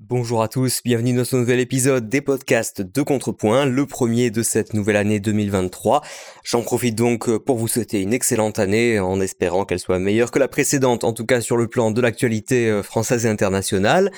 Bonjour à tous, bienvenue dans ce nouvel épisode des podcasts de Contrepoint, le premier de cette nouvelle année 2023. J'en profite donc pour vous souhaiter une excellente année en espérant qu'elle soit meilleure que la précédente, en tout cas sur le plan de l'actualité euh, française et internationale.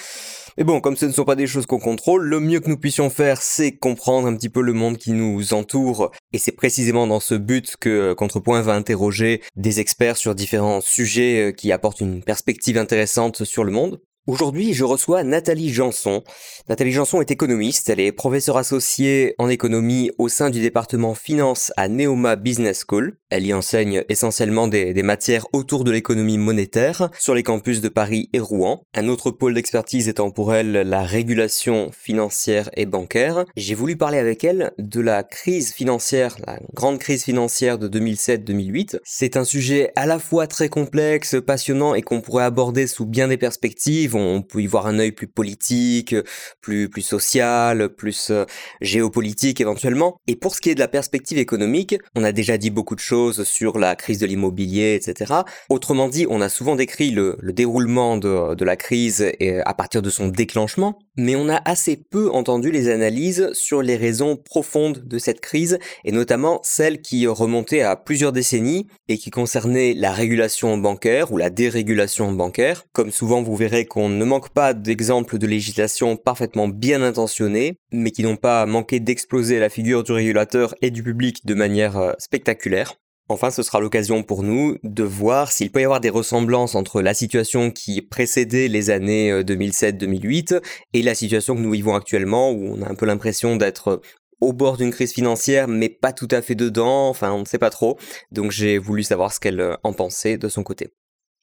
Mais bon, comme ce ne sont pas des choses qu'on contrôle, le mieux que nous puissions faire, c'est comprendre un petit peu le monde qui nous entoure. Et c'est précisément dans ce but que euh, Contrepoint va interroger des experts sur différents sujets euh, qui apportent une perspective intéressante sur le monde. Aujourd'hui, je reçois Nathalie Janson. Nathalie Janson est économiste, elle est professeure associée en économie au sein du département finance à Neoma Business School. Elle y enseigne essentiellement des, des matières autour de l'économie monétaire sur les campus de Paris et Rouen. Un autre pôle d'expertise étant pour elle la régulation financière et bancaire. J'ai voulu parler avec elle de la crise financière, la grande crise financière de 2007-2008. C'est un sujet à la fois très complexe, passionnant et qu'on pourrait aborder sous bien des perspectives on peut y voir un œil plus politique, plus plus social, plus euh, géopolitique éventuellement. Et pour ce qui est de la perspective économique, on a déjà dit beaucoup de choses sur la crise de l'immobilier, etc. Autrement dit, on a souvent décrit le, déroulement de, de la crise et à partir de son déclenchement, mais on a assez peu entendu les analyses sur les raisons profondes de cette crise et notamment celles qui remontaient à plusieurs décennies et qui concernaient la régulation bancaire ou la dérégulation bancaire. Comme souvent vous verrez qu'on on ne manque pas d'exemples de législation parfaitement bien intentionnées, mais qui n'ont pas manqué d'exploser la figure du régulateur et du public de manière euh, spectaculaire. Enfin, ce sera l'occasion pour nous de voir s'il peut y avoir des ressemblances entre la situation qui précédait les années 2007-2008 euh, et la situation que nous vivons actuellement, où on a un peu l'impression d'être au bord d'une crise financière, mais pas tout à fait dedans, enfin on ne sait pas trop. Donc j'ai voulu savoir ce qu'elle euh, en pensait de son côté.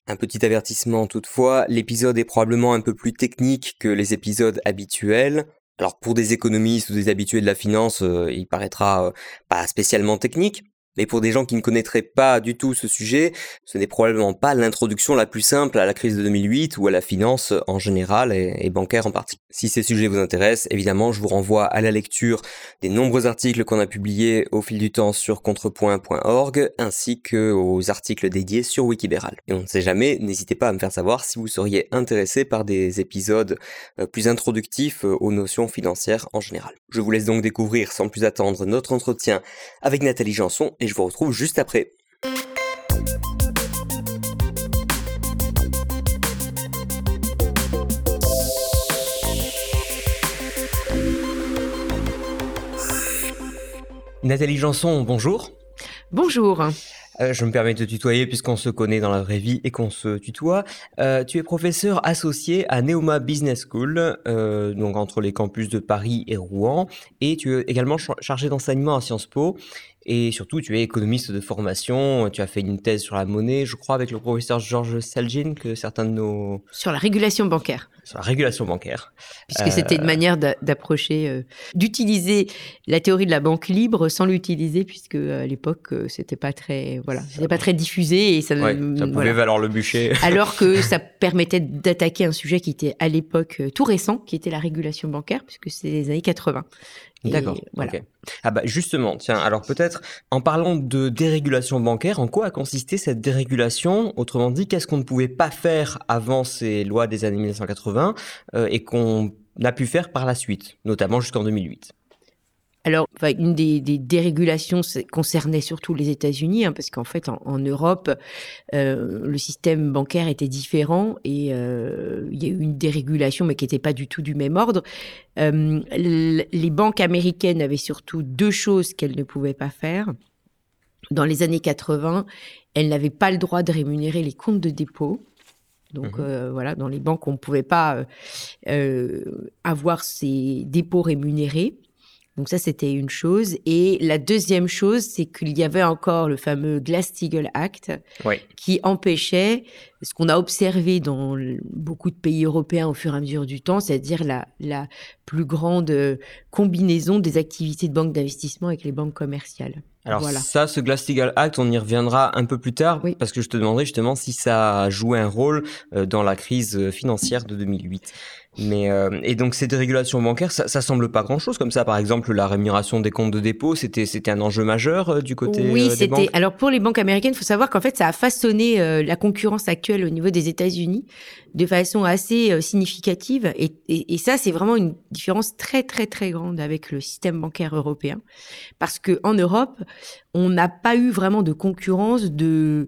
Un petit avertissement toutefois, l'épisode est probablement un peu plus technique que les épisodes habituels. Alors pour des économistes ou des habitués de la finance, euh, il paraîtra euh, pas spécialement technique, mais pour des gens qui ne connaîtraient pas du tout ce sujet, ce n'est probablement pas l'introduction la plus simple à la crise de 2008 ou à la finance en général et, bancaire en particulier. Si ces sujets vous intéressent, évidemment, je vous renvoie à la lecture des nombreux articles qu'on a publiés au fil du temps sur contrepoint.org ainsi que aux articles dédiés sur Wikibéral. Et on ne sait jamais, n'hésitez pas à me faire savoir si vous seriez intéressé par des épisodes euh, plus introductifs euh, aux notions financières en général. Je vous laisse donc découvrir sans plus attendre notre entretien avec Nathalie Janson et je vous retrouve juste après. Nathalie Janson, bonjour. Bonjour. Euh, je me permets de tutoyer puisqu'on se connaît dans la vraie vie et qu'on se tutoie. Euh, tu es professeur associé à Neoma Business School, euh, donc entre les campus de Paris et Rouen, et tu es également chargé d'enseignement à Sciences Po. Et surtout, tu es économiste de formation, tu as fait une thèse sur la monnaie, je crois, avec le professeur Georges Selgin, que certains de nos... Sur la régulation bancaire. Sur la régulation bancaire. Puisque c'était une euh, manière d'approcher, euh, d'utiliser la théorie de la banque libre sans l'utiliser, puisque à l'époque, euh, c'était pas très, voilà, c'était pas très diffusé et ça, ça pouvait valoir le bûcher. Alors que ça permettait d'attaquer un sujet qui était à l'époque tout récent, qui était la régulation bancaire, puisque c'est les années 80. D'accord. Voilà. Ah bah justement, tiens, alors peut-être en parlant de dérégulation bancaire, en quoi a consisté cette dérégulation? Autrement dit, qu'est-ce qu'on ne pouvait pas faire avant ces lois des années 1980 euh, et qu'on a pu faire par la suite, notamment jusqu'en 2008 alors, une des, dérégulations concernait surtout les États-Unis, hein, parce qu'en fait, en, Europe, euh, le système bancaire était différent et euh, il y a eu une dérégulation, mais qui n'était pas du tout du même ordre. Euh, les banques américaines avaient surtout deux choses qu'elles ne pouvaient pas faire. Dans les années 80, elles n'avaient pas le droit de rémunérer les comptes de dépôt. Donc mmh voilà, dans les banques, on ne pouvait pas avoir ces dépôts rémunérés. Donc ça, c'était une chose. Et la deuxième chose, c'est qu'il y avait encore le fameux Glass-Steagall Act qui empêchait ce qu'on a observé dans beaucoup de pays européens au fur et à mesure du temps, c'est-à-dire la, la plus grande euh, combinaison des activités de banque d'investissement avec les banques commerciales. Alors voilà. ça, ce Glass-Steagall Act, on y reviendra un peu plus tard, parce que je te demanderai justement si ça a joué un rôle euh, dans la crise financière de 2008. Mais euh, et donc ces dérégulations bancaires, ça, ça semble pas grand-chose comme ça. Par exemple, la rémunération des comptes de dépôt, c'était c'était un enjeu majeur euh, du côté oui, euh, c'était. Alors pour les banques américaines, il faut savoir qu'en fait, ça a façonné euh, la concurrence actuelle au niveau des États-Unis de façon assez euh, significative. Et, et, et ça, c'est vraiment une différence très très très grande avec le système bancaire européen, parce que en Europe, on n'a pas eu vraiment de concurrence de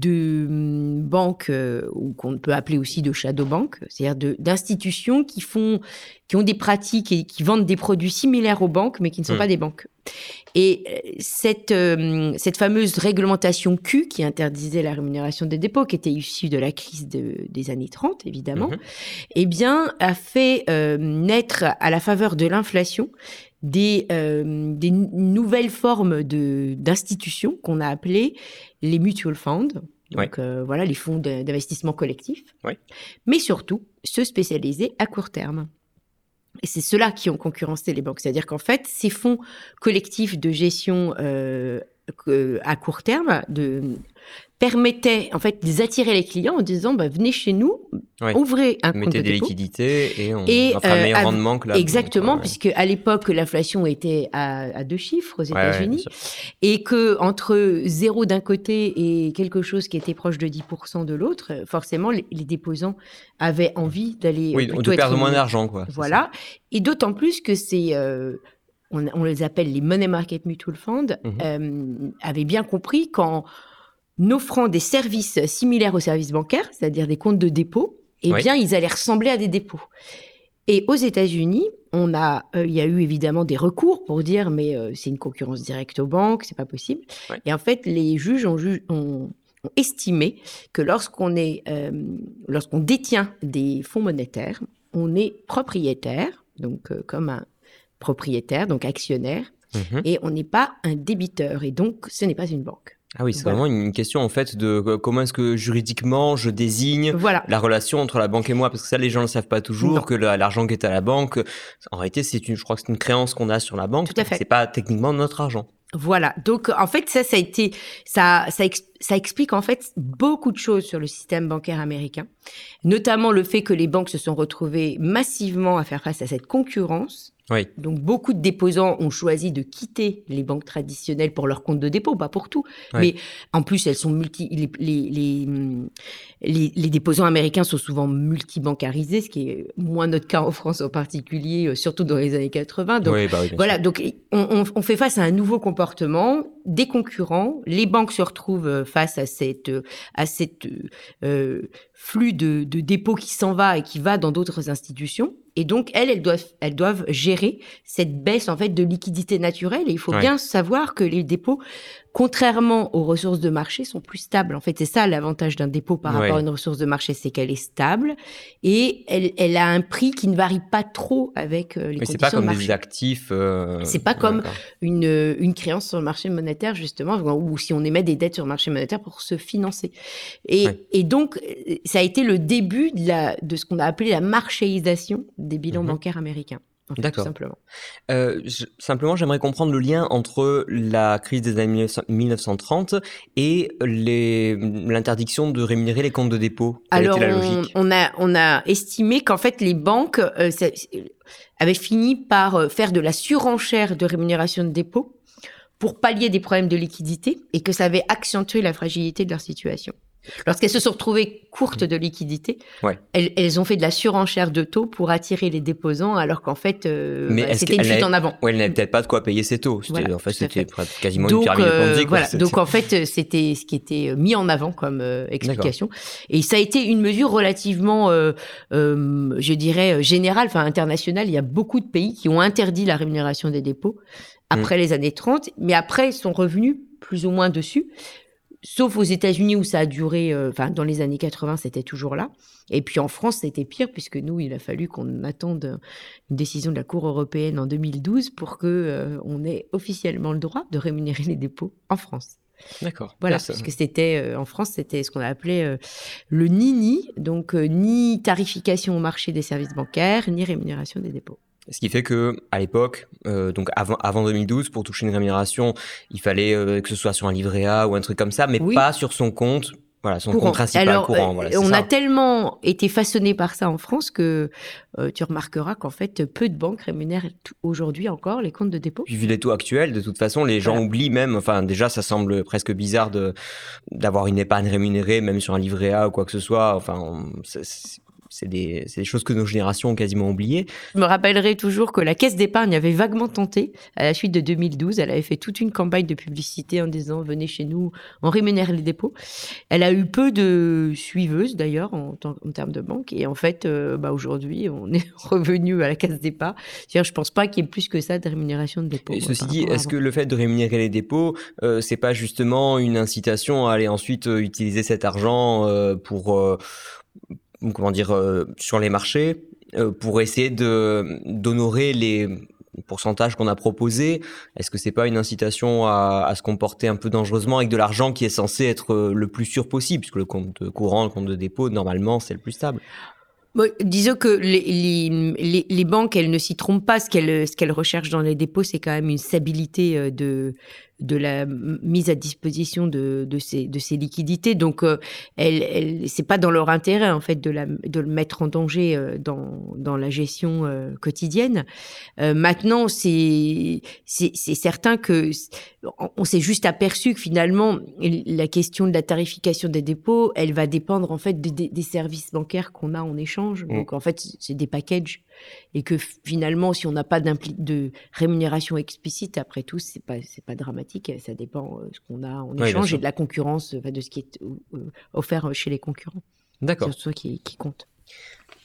de hum, banques euh, ou qu'on peut appeler aussi de shadow bank, c'est-à-dire d'institutions qui font, qui ont des pratiques et qui vendent des produits similaires aux banques, mais qui ne sont Mm. pas des banques. Et euh, cette euh, cette fameuse réglementation Q qui interdisait la rémunération des dépôts, qui était issue de la crise de- des années 30 évidemment, Mhm. eh bien, a fait euh, naître à la faveur de l'inflation des, euh, des nouvelles formes de d'institutions qu'on a appelées les mutual funds. Donc euh, voilà, les fonds d'investissement collectif. Mais surtout, se spécialiser à court terme. Et c'est ceux-là qui ont concurrencé les banques. C'est-à-dire qu'en fait, ces fonds collectifs de gestion euh, à court terme de, permettaient en fait d'attirer les clients en disant bah, venez chez nous, ouvrez un compte Mettez de des dépôt. liquidités et on Et, un euh, meilleur rendement que la Exactement, ouais. puisque à l'époque l'inflation était à, à deux chiffres aux Ouais, ouais, États-Unis, et que entre zéro d'un côté et quelque chose qui était proche de 10% de l'autre, euh, forcément les, les déposants avaient envie d'aller euh, Oui, plutôt de être perdre moins d'argent, quoi. Voilà, et d'autant plus que c'est euh, on, on les appelle les money market mutual funds, Mhm. euh, avaient bien compris qu'en offrant des services similaires aux services bancaires, c'est-à-dire des comptes de dépôt, eh Oui. bien, ils allaient ressembler à des dépôts. Et aux États-Unis, on a, euh, il y a eu évidemment des recours pour dire, mais euh, c'est une concurrence directe aux banques, c'est pas possible. Ouais. Et en fait, les juges ont, ju- ont- ont estimé que lorsqu'on est, euh, lorsqu'on détient des fonds monétaires, on est propriétaire, donc comme un propriétaire, donc actionnaire. Mhm. et on n'est pas un débiteur, et donc ce n'est pas une banque. Ah oui, c'est Voilà. vraiment une question en fait de comment est-ce que juridiquement je désigne Voilà. la relation entre la banque et moi? Parce que ça les gens ne le savent pas toujours Non. que la- l'argent qui est à la banque en réalité c'est une je crois que c'est une créance qu'on a sur la banque Tout à fait. c'est pas techniquement notre argent Voilà. Donc, en fait, ça, ça a été, ça, ça, ex- ça explique en fait beaucoup de choses sur le système bancaire américain, notamment le fait que les banques se sont retrouvées massivement à faire face à cette concurrence. Oui Donc, beaucoup de déposants ont choisi de quitter les banques traditionnelles pour leur compte de dépôt, pas pour tout. Mais en plus, elles sont multi, les, les, les, déposants américains sont souvent multibancarisés, ce qui est moins notre cas en France en particulier, euh, surtout dans les années 80. Donc, oui bah voilà, sûr. donc on, on- on fait face à un nouveau comportement, des concurrents, les banques se retrouvent euh, face à cette euh, à cette euh, flux de, de dépôts qui s'en va et qui va dans d'autres institutions. Et donc elles, elles doivent elles doivent gérer cette baisse en fait de liquidité naturelle. Et il faut Ouais. bien savoir que les dépôts, contrairement aux ressources de marché, sont plus stables. En fait, c'est ça l'avantage d'un dépôt par Ouais. rapport à une ressource de marché, c'est qu'elle est stable et elle, elle a un prix qui ne varie pas trop avec euh, les mais c'est conditions pas de comme marché des actifs euh, C'est pas comme- une, euh, une créance sur le marché monétaire, justement, ou si on émet des dettes sur le marché monétaire pour se financer. Et, Ouais. et donc, euh, ça a été le début de, la, de ce qu'on a appelé la marchéisation des bilans Mhm. bancaires américains. En fait, tout D'accord. simplement. Euh, je- simplement, j'aimerais comprendre le lien entre la crise des années 1900 1930 et l'interdiction de rémunérer les comptes de dépôt. Quelle Alors, était la on, logique? on a, on a estimé qu'en fait, les banques euh, avaient fini par euh, faire de la surenchère de rémunération de dépôt pour pallier des problèmes de liquidité et que ça avait accentué la fragilité de leur situation. Lorsqu'elles se sont retrouvées courtes de liquidité, Ouais. elles, elles ont fait de la surenchère de taux pour attirer les déposants, alors qu'en fait, euh, bah, c'était une fuite en avant. Ouais, elle n'avait peut-être pas de quoi payer ses taux. Voilà, en fait, c'était quasiment une Donc, pyramide euh, Ponzi. voilà. Donc en fait, euh, c'était ce qui était mis en avant comme euh, explication. Et ça a été une mesure relativement, euh, euh, je dirais, euh, générale, enfin internationale. Il y a beaucoup de pays qui ont interdit la rémunération des dépôts après les années 30, mais après ils sont revenus plus ou moins dessus. Sauf aux États-Unis où ça a duré, euh, enfin dans les années 80, c'était toujours là. Et puis en France, c'était pire puisque nous, il a fallu qu'on attende une décision de la Cour européenne en 2012 pour que euh, on ait officiellement le droit de rémunérer les dépôts en France. D'accord. Voilà, parce que c'était euh, en France, c'était ce qu'on a appelé euh, le NINI, donc euh, ni tarification au marché des services bancaires, ni rémunération des dépôts. Ce qui fait que à l'époque, euh, donc avant, avant 2012, pour toucher une rémunération, il fallait euh, que ce soit sur un livret A ou un truc comme ça, mais Oui. pas sur son compte Voilà, son compte principal Alors, courant. euh, Voilà, on a tellement été façonné par ça en France que euh, tu remarqueras qu'en fait, peu de banques rémunèrent aujourd'hui encore les comptes de dépôt. Vu les taux actuels, de toute façon, les gens Voilà. oublient même, enfin déjà ça semble presque bizarre d'avoir une épargne rémunérée, même sur un livret A ou quoi que ce soit. Enfin, on- c'est des choses que nos générations ont quasiment oubliées. Je me rappellerai toujours que la caisse d'épargne avait vaguement tenté, à la suite de 2012, elle avait fait toute une campagne de publicité en disant venez chez nous, on rémunère les dépôts. Elle a eu peu de suiveuses d'ailleurs en, termes de banque et en fait, euh, bah, aujourd'hui, on est revenu à la caisse d'épargne. Je pense pas qu'il y ait plus que ça de rémunération de dépôts. Et ceci dit, est-ce que le fait de rémunérer les dépôts, euh, c'est pas justement une incitation à aller ensuite euh, utiliser cet argent euh, pour, comment dire, euh, sur les marchés, euh, pour essayer d'honorer les pourcentages qu'on a proposés Est-ce que c'est pas une incitation à, se comporter un peu dangereusement avec de l'argent qui est censé être euh, le plus sûr possible, puisque le compte courant, le compte de dépôt, normalement, c'est le plus stable? Disons que les, les, les, banques, elles ne s'y trompent pas. Ce qu'elles ce qu'elles recherchent dans les dépôts, c'est quand même une stabilité de, de la mise à disposition de, de, ces, de ces liquidités. Donc, euh, elles, elles, c'est pas dans leur intérêt, en fait, de, la, de le mettre en danger euh, dans, dans la gestion euh, quotidienne. Euh, maintenant, c'est c'est c'est certain que on, s'est juste aperçu que finalement, la question de la tarification des dépôts, elle va dépendre en fait des- des, des services bancaires qu'on a en échange. Mm. Donc en fait, c'est des packages et que finalement, si on n'a pas de rémunération explicite, après tout, c'est pas c'est pas dramatique. Ça dépend euh, ce qu'on a en échange et de la concurrence, de ce qui est euh, offert chez les concurrents. D'accord. C'est ça qui, qui compte.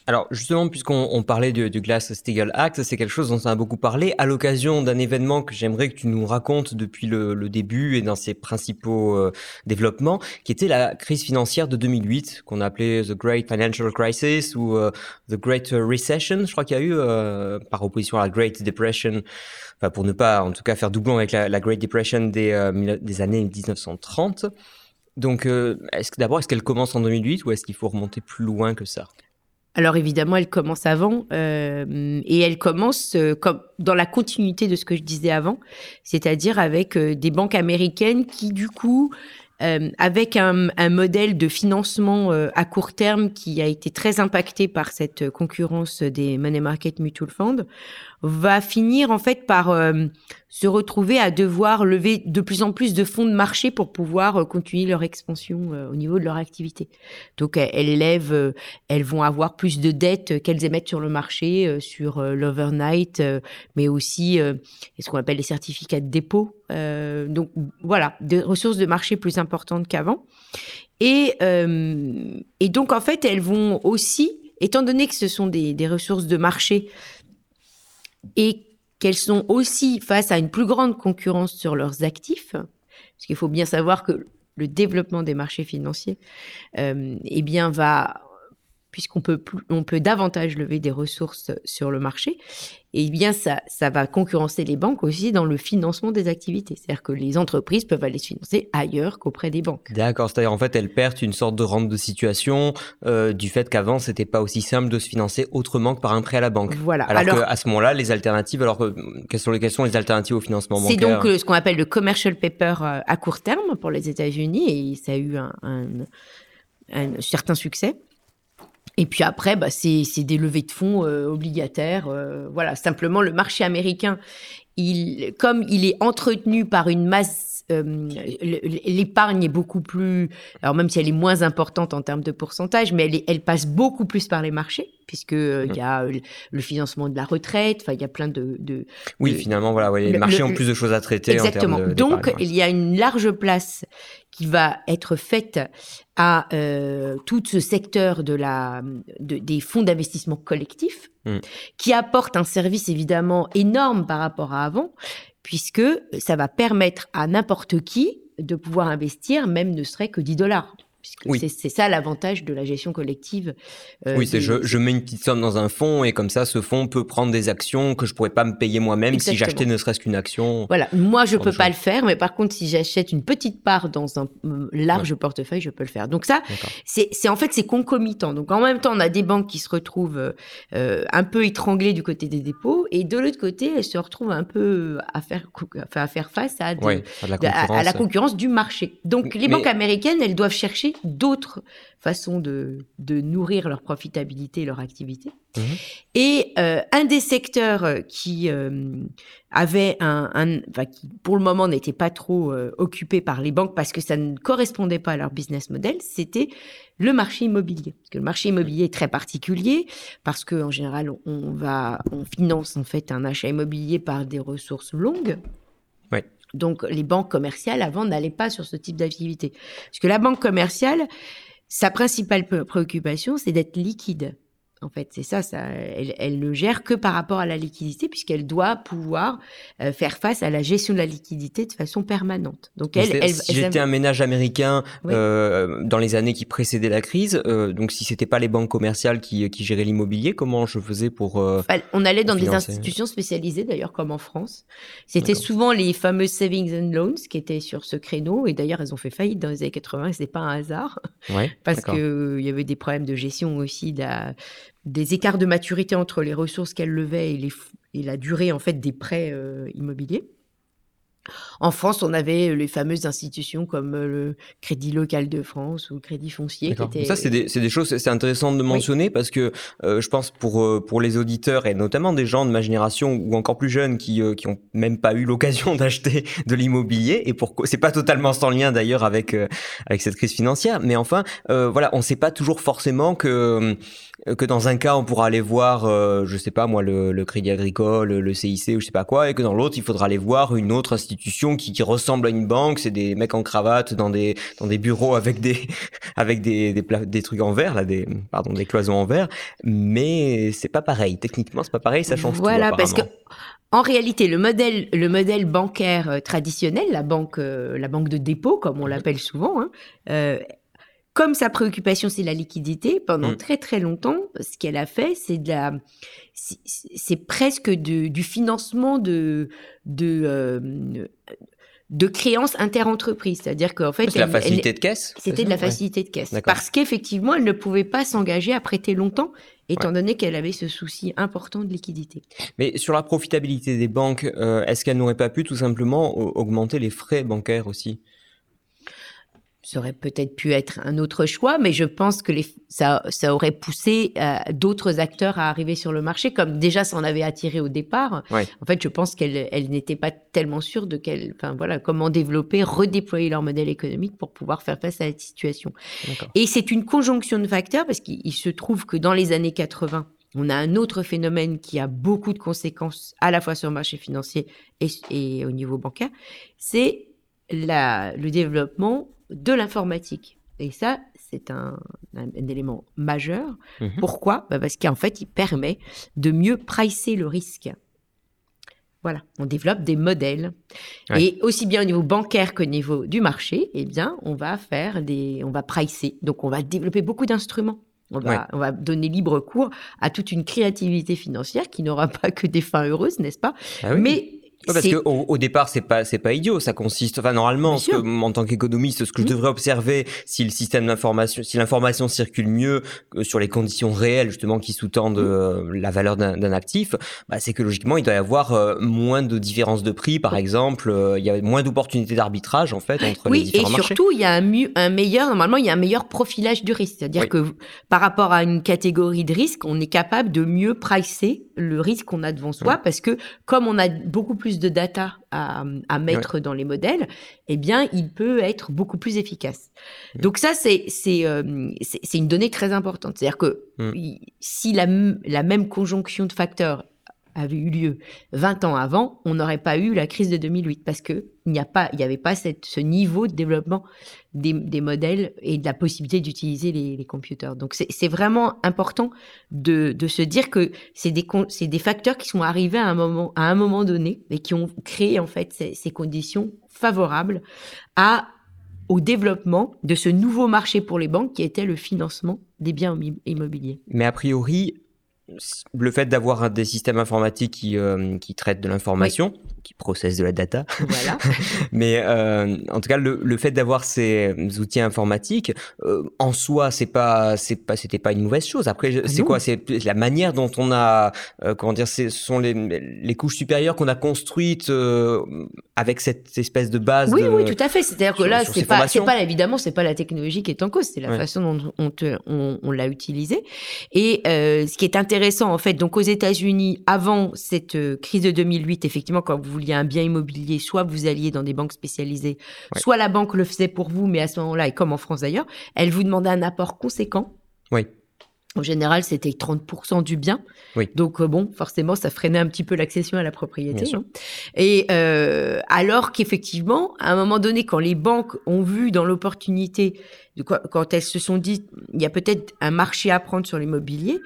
Alors justement, puisqu'on on parlait du, du Glass-Steagall Act, c'est quelque chose dont on a beaucoup parlé. À l'occasion d'un événement que j'aimerais que tu nous racontes depuis le, le début et dans ses principaux euh, développements, qui était la crise financière de 2008, qu'on a appelé The Great Financial Crisis ou euh, The Great Recession, je crois qu'il y a eu, euh, par opposition à la Great Depression, enfin pour ne pas en tout cas faire doublon avec la, la Great Depression des, euh, des années 1930. Donc, euh, est-ce que d'abord, est-ce qu'elle commence en 2008 ou est-ce qu'il faut remonter plus loin que ça? Alors évidemment, elle commence avant euh, et elle commence euh, comme dans la continuité de ce que je disais avant, c'est-à-dire avec euh, des banques américaines qui du coup, euh, avec un, un modèle de financement euh, à court terme qui a été très impacté par cette concurrence des money market mutual funds, va finir en fait par euh, se retrouver à devoir lever de plus en plus de fonds de marché pour pouvoir euh, continuer leur expansion euh, au niveau de leur activité. Donc elles, euh, elles vont avoir plus de dettes qu'elles émettent sur le marché, sur l'overnight, mais aussi ce qu'on appelle les certificats de dépôt. Donc voilà, des ressources de marché plus importantes qu'avant. Et, et donc en fait, elles vont aussi, étant donné que ce sont des ressources de marché et qu'elles sont aussi face à une plus grande concurrence sur leurs actifs, parce qu'il faut bien savoir que le développement des marchés financiers, euh, eh bien, va, puisqu'on peut, plus- on peut davantage lever des ressources sur le marché, eh bien, ça, ça va concurrencer les banques aussi dans le financement des activités. C'est-à-dire que les entreprises peuvent aller se financer ailleurs qu'auprès des banques. D'accord, c'est-à-dire en fait elles perdent une sorte de rente de situation euh, du fait qu'avant c'était pas aussi simple de se financer autrement que par un prêt à la banque. Voilà. Alors, Alors, qu'à ce moment-là, les alternatives, alors euh, quelles sont, les, quelles sont les alternatives au financement C'est bancaire donc euh, ce qu'on appelle le commercial paper euh, à court terme pour les États-Unis et ça a eu un, un- un certain succès. Et puis après, bah, c'est des levées de fonds euh, obligataires. euh, voilà, simplement le marché américain, il, comme il est entretenu par une masse, euh, l'épargne est beaucoup plus, alors même si elle est moins importante en termes de pourcentage, mais elle, est- elle passe beaucoup plus par les marchés puisque euh, il y a euh, le financement de la retraite. Enfin, il y a plein de, de, Oui, le- finalement, voilà, ouais, les le- marchés le- ont plus de choses à traiter Exactement. en termes de Donc, ouais. il y a une large place qui va être faite à euh, tout ce secteur de la, de- des fonds d'investissement collectifs, Mm. qui apporte un service évidemment énorme par rapport à avant, puisque ça va permettre à n'importe qui de pouvoir investir, même ne serait que 10 dollars. Puisque Oui. c'est- ça l'avantage de la gestion collective. euh, Oui, c'est je, je mets une petite somme dans un fonds et comme ça, ce fonds peut prendre des actions que je pourrais pas me payer moi-même si j'achetais ne serait-ce qu'une action. Voilà, moi je peux pas le faire, mais par contre si j'achète une petite part dans un euh, large portefeuille, je peux le faire. Donc ça, c'est en fait c'est concomitant. Donc en même temps, on a des banques qui se retrouvent euh, un peu étranglées du côté des dépôts, et de l'autre côté, elles se retrouvent un peu à faire, à faire face à, la concurrence du marché. Donc les banques américaines, elles doivent chercher d'autres façons de, de, nourrir leur profitabilité et leur activité. Mhm. Et euh, un des secteurs qui euh, avait un, un enfin, qui pour le moment n'était pas trop euh, occupé par les banques parce que ça ne correspondait pas à leur business model, c'était le marché immobilier. Parce que le marché immobilier est très particulier parce que en général on va on finance en fait un achat immobilier par des ressources longues. Donc les banques commerciales avant n'allaient pas sur ce type d'activité. Parce que la banque commerciale, sa principale préoccupation, c'est d'être liquide. En fait, c'est ça, ça elle, elle, ne gère que par rapport à la liquidité, puisqu'elle doit pouvoir euh, faire face à la gestion de la liquidité de façon permanente. Donc, elle, elle si j'étais un ménage américain euh, dans les années qui précédaient la crise, euh, donc si c'était pas les banques commerciales qui, qui géraient l'immobilier, comment je faisais pour euh, On allait dans des institutions spécialisées, d'ailleurs, comme en France. C'était souvent les fameux savings and loans qui étaient sur ce créneau, et d'ailleurs, elles ont fait faillite dans les années 80. C'est pas un hasard, ouais, parce que il y avait des problèmes de gestion aussi. De la, des écarts de maturité entre les ressources qu'elle levait et, les, et la durée en fait des prêts euh, immobiliers. En France, on avait les fameuses institutions comme euh, le Crédit Local de France ou le Crédit Foncier. Qui Ça, c'est des, des, choses, c'est intéressant de mentionner parce que euh, je pense pour pour les auditeurs et notamment des gens de ma génération ou encore plus jeunes qui qui ont même pas eu l'occasion d'acheter de l'immobilier et pour c'est pas totalement sans lien d'ailleurs avec avec cette crise financière, mais enfin voilà, on sait pas toujours forcément que euh, que dans un cas on pourra aller voir, euh, je sais pas moi, le, le Crédit Agricole, le CIC ou je sais pas quoi, et que dans l'autre il faudra aller voir une autre institution qui, qui ressemble à une banque, c'est des mecs en cravate dans des dans des bureaux avec des avec des des, des trucs en verre là, des pardon des cloisons en verre, mais c'est pas pareil. Techniquement c'est pas pareil, ça change voilà, tout. Voilà parce que en réalité, le modèle, le modèle bancaire euh, traditionnel, la banque, la banque de dépôt, comme on l'appelle souvent, hein, euh, comme sa préoccupation c'est la liquidité, pendant mm. très très longtemps, ce qu'elle a fait, c'est de la, c'est presque du financement de de euh, de créances interentreprises, c'est-à-dire qu'en fait, c'est la facilité de caisse. C'était de la facilité de caisse, parce qu'effectivement, elle ne pouvait pas s'engager à prêter longtemps, étant donné qu'elle avait ce souci important de liquidité. Mais sur la profitabilité des banques, euh, est-ce qu'elle n'aurait pas pu tout simplement augmenter les frais bancaires aussi? Ça aurait peut-être pu être un autre choix, mais je pense que les, ça, ça aurait poussé euh, d'autres acteurs à arriver sur le marché, comme déjà ça en avait attiré au départ. En fait, je pense qu'elle elle, n'était pas tellement sûre de quel, enfin voilà, comment développer, redéployer leur modèle économique pour pouvoir faire face à cette situation. Et c'est une conjonction de facteurs parce qu'il se trouve que dans les années 80, on a un autre phénomène qui a beaucoup de conséquences à la fois sur le marché financier et, et au niveau bancaire, c'est le développement de l'informatique. Et ça, c'est un, élément majeur. Mhm. Pourquoi? Bah, Parce qu'en fait, il permet de mieux pricer le risque. Voilà, on développe des modèles. Et aussi bien au niveau bancaire qu'au niveau du marché, eh bien, on va faire des, on va pricer. Donc, on va développer beaucoup d'instruments. On va, on va donner libre cours à toute une créativité financière qui n'aura pas que des fins heureuses, n'est-ce pas? Ah Mais parce qu'au au départ, c'est pas c'est pas idiot. Ça consiste, enfin normalement, en tant qu'économiste, ce que je devrais observer, si le système d'information, si l'information circule mieux sur les conditions réelles justement qui sous-tendent euh, la valeur d'un actif, bah, c'est que logiquement, il doit y avoir euh, moins de différences de prix, par exemple. Euh, il y a moins d'opportunités d'arbitrage en fait entre les différents marchés. Oui, et surtout, il y a un, un, meilleur normalement, il y a un meilleur profilage du risque, c'est-à-dire que par rapport à une catégorie de risque, on est capable de mieux pricer le risque qu'on a devant soi parce que comme on a beaucoup plus de data à, mettre dans les modèles, eh bien, il peut être beaucoup plus efficace. Donc ça, c'est c'est euh, c'est une donnée très importante. C'est-à-dire que mm. si la, la même conjonction de facteurs avait eu lieu 20 ans avant, on n'aurait pas eu la crise de 2008 parce que il n'y n'y avait pas cette, ce niveau de développement des, des, modèles et de la possibilité d'utiliser les, les computers. Donc c'est vraiment important de, de, se dire que c'est des, des facteurs qui sont arrivés à un moment, à un moment donné et qui ont créé en fait ces, ces conditions favorables à au développement de ce nouveau marché pour les banques qui était le financement des biens immobiliers. Mais a priori, le fait d'avoir des systèmes informatiques qui, euh, qui traitent de l'information, qui processent de la data. Voilà. Mais euh, en tout cas, le, le fait d'avoir ces outils informatiques, euh, en soi, c'est pas, c'est pas, c'était pas une mauvaise chose. Après, ah c'est quoi? C'est la manière dont on a, comment dire, ce sont les, les couches supérieures qu'on a construites avec cette espèce de base. Oui, oui, tout à fait. C'est-à-dire que là, c'est pas, c'est pas évidemment, c'est pas la technologie qui est en cause, c'est la façon dont on, on, on l'a utilisé. Et ce qui est intéressant, en fait, donc aux États-Unis, avant cette euh, crise de 2008, effectivement, quand vous vouliez un bien immobilier, soit vous alliez dans des banques spécialisées, soit la banque le faisait pour vous, mais à ce moment-là, et comme en France d'ailleurs, elle vous demandait un apport conséquent. Oui. En général, c'était 30% du bien. Oui. Donc, euh, bon, forcément, ça freinait un petit peu l'accession à la propriété. Et euh, alors qu'effectivement, à un moment donné, quand les banques ont vu dans l'opportunité, quand elles se sont dit, il y a peut-être un marché à prendre sur l'immobilier,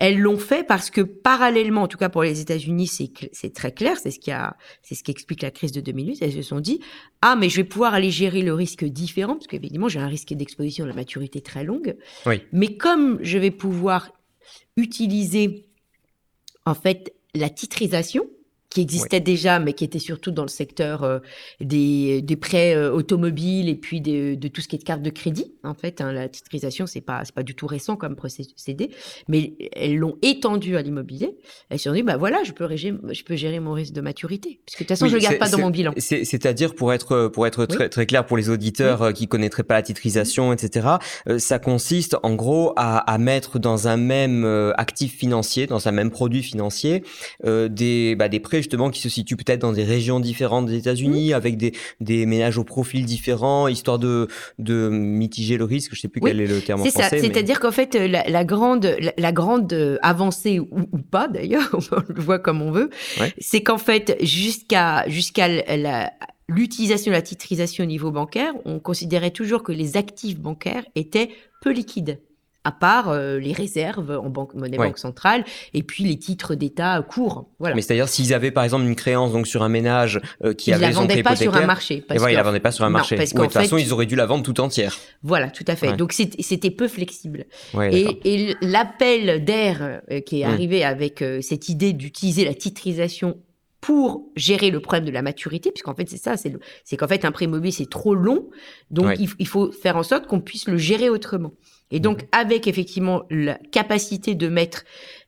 elles l'ont fait parce que parallèlement, en tout cas pour les États-Unis, c'est très clair, c'est ce qui a, c'est ce qui explique la crise de 2008. Elles se sont dit ah mais je vais pouvoir aller gérer le risque différent parce qu'évidemment j'ai un risque d'exposition à la maturité très longue. Oui. Mais comme je vais pouvoir utiliser en fait la titrisation, qui existait déjà, mais qui était surtout dans le secteur euh, des, des, prêts euh, automobiles et puis de, de, tout ce qui est de carte de crédit. En fait, hein, la titrisation, c'est pas c'est pas du tout récent comme procédé, mais elles l'ont étendu à l'immobilier. Elles se sont dit, bah voilà, je peux, gérer, je peux gérer mon risque de maturité, parce que de toute façon, je le garde pas dans mon bilan. C'est-à-dire pour être pour être très, très clair pour les auditeurs euh, qui connaîtraient pas la titrisation, etc. ça consiste en gros à, à, mettre dans un même actif financier, dans un même produit financier, des bah, des prêts justement qui se situent peut-être dans des régions différentes des États-Unis, mmh. avec des, des ménages au profil différents, histoire de, de mitiger le risque. Je sais plus quel est le terme en français. C'est C'est-à-dire qu'en fait, la, grande, la, grande avancée, ou, pas d'ailleurs, on le voit comme on veut, c'est qu'en fait, jusqu'à jusqu'à l'utilisation de la titrisation au niveau bancaire, on considérait toujours que les actifs bancaires étaient peu liquides à part euh, les réserves en banque, monnaie banque centrale et puis les titres d'État courts. Voilà. Mais c'est-à-dire s'ils avaient par exemple une créance donc sur un ménage euh, qui avait son prêt pas sur un marché. Parce ils la vendaient pas sur un marché. Parce de toute façon, ils auraient dû la vendre tout entière. Voilà, tout à fait. Donc c'était peu flexible. et, l'appel d'air euh, qui est mmh. arrivé avec cette idée d'utiliser la titrisation pour gérer le problème de la maturité, puisqu'en fait c'est ça, c'est qu'en fait un prêt immobilier c'est trop long, donc il, faut faire en sorte qu'on puisse le gérer autrement. Et donc, mhm. avec effectivement la capacité de mettre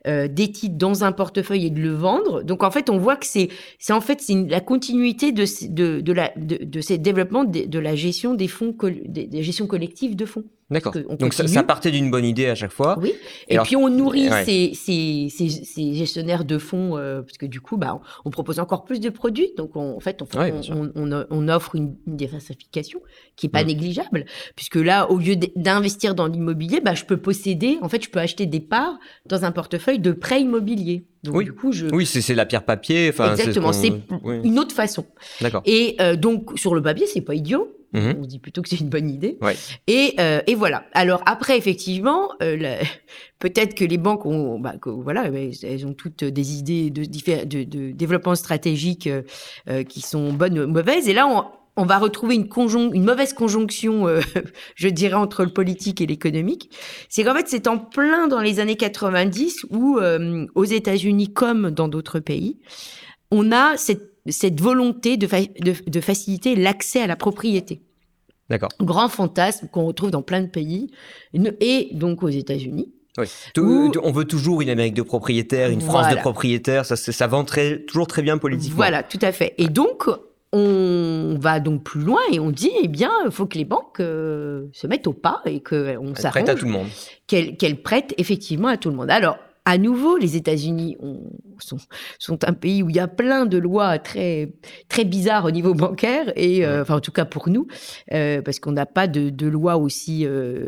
euh, des titres dans un portefeuille et de le vendre, donc en fait, on voit que c'est, c'est en fait c'est la continuité de, de, de, la, de, de ces développements de, de, la gestion des fonds, des, des gestions collectives de fonds. D'accord. Donc ça, partait d'une bonne idée à chaque fois. Oui. Et, puis on nourrit ces, ces, ces, gestionnaires de fonds euh, parce que du coup, bah, on, propose encore plus de produits. Donc en fait, on, on, on, offre une, diversification qui est pas mm. négligeable, puisque là, au lieu d'investir dans l'immobilier, bah, je peux posséder. En fait, je peux acheter des parts dans un portefeuille de prêts immobiliers. Donc, oui. du coup, je... oui, c'est la pierre papier. Exactement, c'est une autre façon. D'accord. Et euh, donc sur le papier, c'est pas idiot. Mhm. On dit plutôt que c'est une bonne idée. Ouais. Et, euh, et voilà. Alors après, effectivement, euh, peut-être que les banques ont, bah, voilà, elles ont toutes des idées de, de, de développement stratégique euh, qui sont bonnes ou mauvaises. Et là, on, on va retrouver une, une mauvaise conjonction, euh, je dirais, entre le politique et l'économique. C'est qu'en fait, c'est en plein dans les années 90 où, euh, aux États-Unis comme dans d'autres pays, on a cette, cette volonté de, de, faciliter l'accès à la propriété. D'accord. Grand fantasme qu'on retrouve dans plein de pays, et donc aux États-Unis. Oui. On veut toujours une Amérique de propriétaires, une France de propriétaires, ça, ça vend toujours très bien politiquement. Voilà, tout à fait. Et donc, on va donc plus loin et on dit, eh bien, il faut que les banques euh, se mettent au pas et qu'on s'arrange. Prêtent à tout le monde. Qu'elles prêtent effectivement à tout le monde. Alors, à nouveau, les États-Unis sont, sont, un pays où il y a plein de lois très, très bizarres au niveau bancaire, et euh, enfin en tout cas pour nous, euh, parce qu'on n'a pas de, de loi aussi,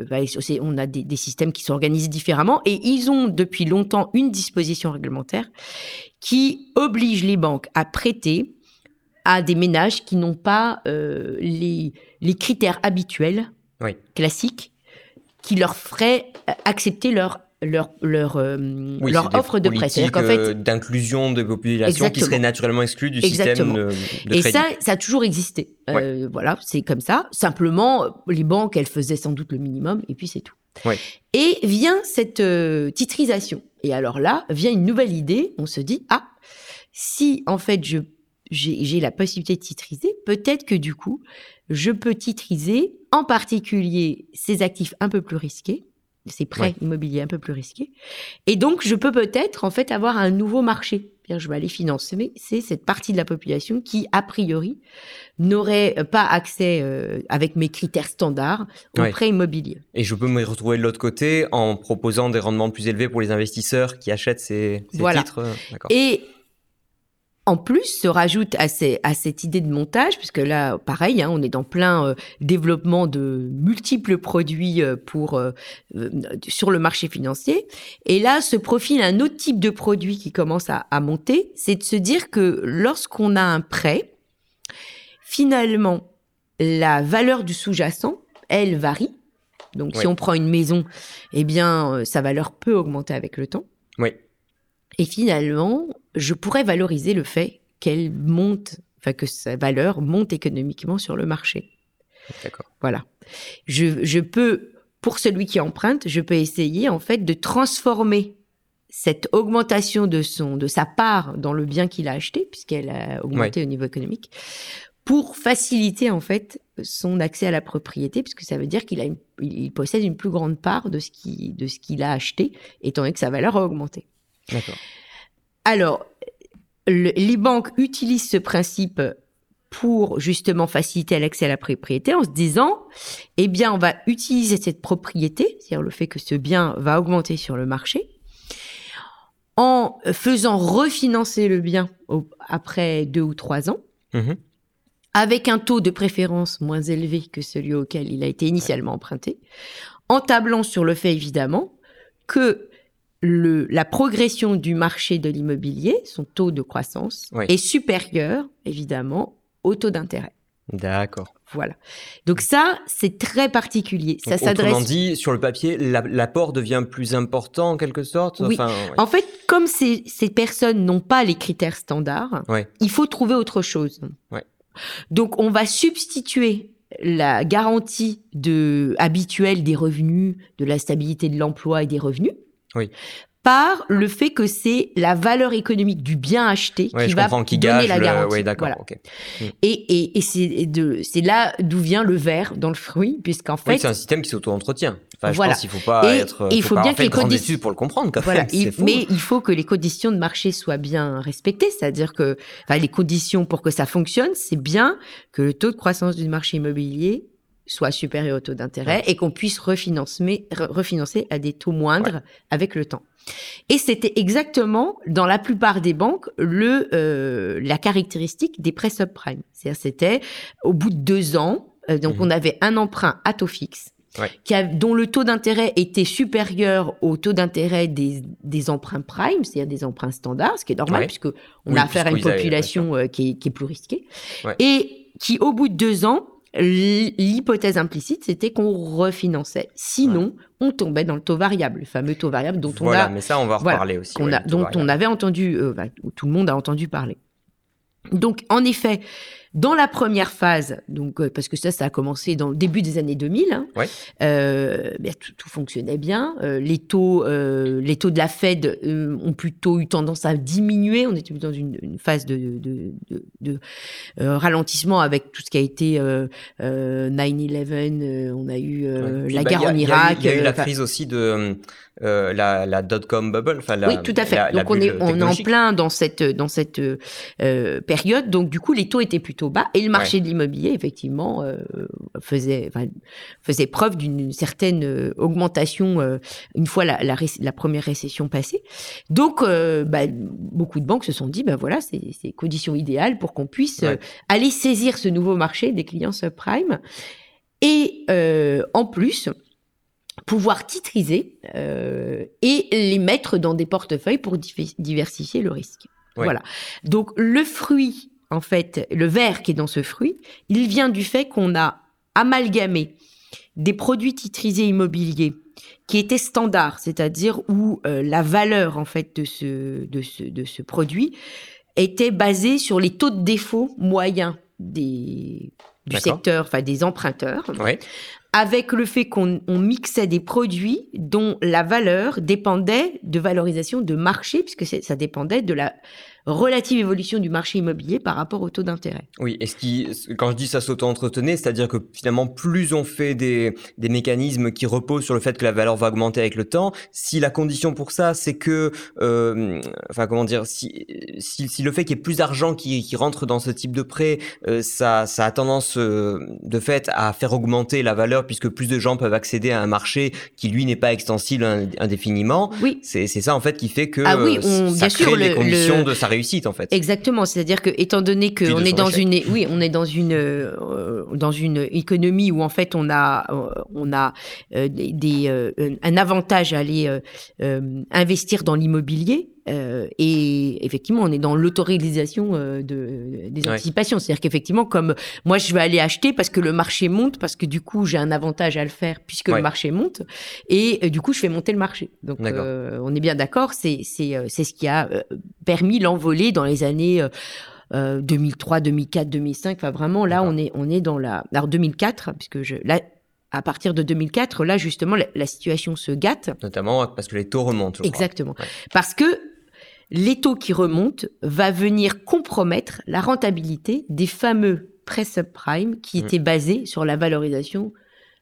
bah, on a des, des systèmes qui s'organisent différemment, et ils ont depuis longtemps une disposition réglementaire qui oblige les banques à prêter à des ménages qui n'ont pas euh, les, les, critères habituels, classiques, qui leur feraient accepter leur leur leur, euh, leur offre de prêt. En fait, euh, d'inclusion de populations qui seraient naturellement exclues du système de, de, Et ça, ça a toujours existé. voilà, c'est comme ça. Simplement, les banques, elles faisaient sans doute le minimum, et puis c'est tout. Et vient cette euh, titrisation. Et alors là, vient une nouvelle idée. On se dit, ah, si en fait je j'ai la possibilité de titriser, peut-être que du coup, je peux titriser en particulier ces actifs un peu plus risqués, ces prêts immobiliers un peu plus risqués. Et donc, je peux peut-être en fait avoir un nouveau marché. Je vais aller financer, mais c'est cette partie de la population qui, a priori, n'aurait pas accès euh, avec mes critères standards aux prêts immobiliers. Et je peux me retrouver de l'autre côté en proposant des rendements plus élevés pour les investisseurs qui achètent ces, ces voilà. titres. Et en plus, se rajoute à, cette idée de montage, puisque là, pareil, hein, on est dans plein euh, développement de multiples produits euh, pour, euh, sur le marché financier. Et là, se profile un autre type de produit qui commence à, monter, c'est de se dire que lorsqu'on a un prêt, finalement, la valeur du sous-jacent, elle varie. Donc, si on prend une maison, eh bien, sa valeur peut augmenter avec le temps. Oui. Et finalement, je pourrais valoriser le fait qu'elle monte, enfin que sa valeur monte économiquement sur le marché. D'accord. Voilà. Je, je, peux, pour celui qui emprunte, je peux essayer en fait de transformer cette augmentation de son, de sa part dans le bien qu'il a acheté, puisqu'elle a augmenté au niveau économique, pour faciliter en fait son accès à la propriété, puisque ça veut dire qu'il a il possède une plus grande part de ce qui, de ce qu'il a acheté, étant donné que sa valeur a augmenté. D'accord. Alors, les banques utilisent ce principe pour justement faciliter l'accès à la propriété en se disant, eh bien, on va utiliser cette propriété, c'est-à-dire le fait que ce bien va augmenter sur le marché, en faisant refinancer le bien après deux ou trois ans, mmh avec un taux de préférence moins élevé que celui auquel il a été initialement emprunté, en tablant sur le fait évidemment que la progression du marché de l'immobilier, son taux de croissance, est supérieur, évidemment, au taux d'intérêt. D'accord. Voilà. Donc ça, c'est très particulier. ça s'adresse. Autrement dit, sur le papier, l'apport devient plus important en quelque sorte. Oui. En fait, comme ces, personnes n'ont pas les critères standards, il faut trouver autre chose. Donc on va substituer la garantie de, habituelle des revenus, de la stabilité de l'emploi et des revenus, oui. par le fait que c'est la valeur économique du bien acheté qui va donner la garantie. Oui, d'accord. Mm. Et, et, c'est là d'où vient le verre dans le fruit, puisqu'en fait... c'est un système qui s'auto-entretient. Enfin, je pense qu'il faut pas être... il faut, bien que les conditions... pour le comprendre, quand voilà. mais il faut que les conditions de marché soient bien respectées, c'est-à-dire que les conditions pour que ça fonctionne, c'est bien que le taux de croissance du marché immobilier soit supérieur au taux d'intérêt et qu'on puisse refinancer, refinancer à des taux moindres avec le temps. Et c'était exactement, dans la plupart des banques, le, euh, la caractéristique des prêts subprime. C'est-à-dire, c'était au bout de deux ans, euh, donc mmh on avait un emprunt à taux fixe, qui a, dont le taux d'intérêt était supérieur au taux d'intérêt des, des emprunts prime, c'est-à-dire des emprunts standards, ce qui est normal puisque on a affaire à une population euh, qui, est, qui, est, plus risquée, et qui, au bout de deux ans, L'hypothèse implicite, c'était qu'on refinançait. Sinon, on tombait dans le taux variable, le fameux taux variable dont on a. mais ça, on va reparler aussi. dont on avait entendu, euh, bah, tout le monde a entendu parler. Donc, en effet, dans la première phase, donc euh, parce que ça, ça a commencé dans le début des années 2000, hein, euh, ben, tout, fonctionnait bien. Euh, les taux, les taux de la Fed ont plutôt eu tendance à diminuer. On était dans une, phase de, de, ralentissement avec tout ce qui a été 9/11. on a eu la bah, guerre en Irak. Il y a eu, la crise aussi de la, la dot-com bubble. oui, tout à fait. donc on est, on est en plein dans cette, dans cette période. Donc du coup, les taux étaient plutôt bas et le marché de l'immobilier, effectivement, euh, faisait, faisait preuve d'une certaine euh, augmentation euh, une fois la, la, la, première récession passée. Donc, bah, beaucoup de banques se sont dit, ben voilà, c'est conditions idéales pour qu'on puisse aller saisir ce nouveau marché des clients subprime. Et en plus, pouvoir titriser euh, et les mettre dans des portefeuilles pour diversifier le risque. Voilà. Donc le fruit, en fait, le verre qui est dans ce fruit, il vient du fait qu'on a amalgamé des produits titrisés immobiliers qui étaient standards, c'est-à-dire où euh, la valeur en fait de ce, de ce, de ce produit était basée sur les taux de défaut moyens des, du secteur, enfin des emprunteurs, avec le fait qu'on mixait des produits dont la valeur dépendait de valorisation de marché, puisque ça dépendait de la relative évolution du marché immobilier par rapport au taux d'intérêt. Oui, et ce qui, quand je dis ça s'auto-entretenait, c'est-à-dire que finalement, plus on fait des, des mécanismes qui reposent sur le fait que la valeur va augmenter avec le temps, si la condition pour ça, c'est que, euh, enfin, comment dire, si, si, si le fait qu'il y ait plus d'argent qui, qui rentre dans ce type de prêt, euh, ça, ça a tendance euh, de fait à faire augmenter la valeur puisque plus de gens peuvent accéder à un marché qui, lui, n'est pas extensible indéfiniment. Oui. C'est ça, en fait, qui fait que ah oui, on, ça bien crée sûr, les le, conditions le... de sa réussite en fait. Exactement, c'est-à-dire que étant donné qu'on est dans une oui, on est dans une euh, dans une économie où en fait on a euh, on a euh, des, euh, un avantage à aller investir dans l'immobilier euh, et effectivement, on est dans l'autorisation euh, de, des anticipations. Ouais. C'est-à-dire qu'effectivement, comme moi, je vais aller acheter parce que le marché monte, parce que du coup, j'ai un avantage à le faire puisque ouais. le marché monte, et euh, du coup, je fais monter le marché. Donc, on est bien d'accord. C'est c'est c'est ce qui a permis l'envolée dans les années. 2003, 2004, 2005. Enfin, vraiment, là, on est, on est dans la. Alors, 2004, puisque je, là, à partir de 2004, là, justement, la, la, situation se gâte. Notamment parce que les taux remontent. Exactement. Ouais. Parce que les taux qui remontent va venir compromettre la rentabilité des fameux prêts subprime qui mmh. étaient basés sur la valorisation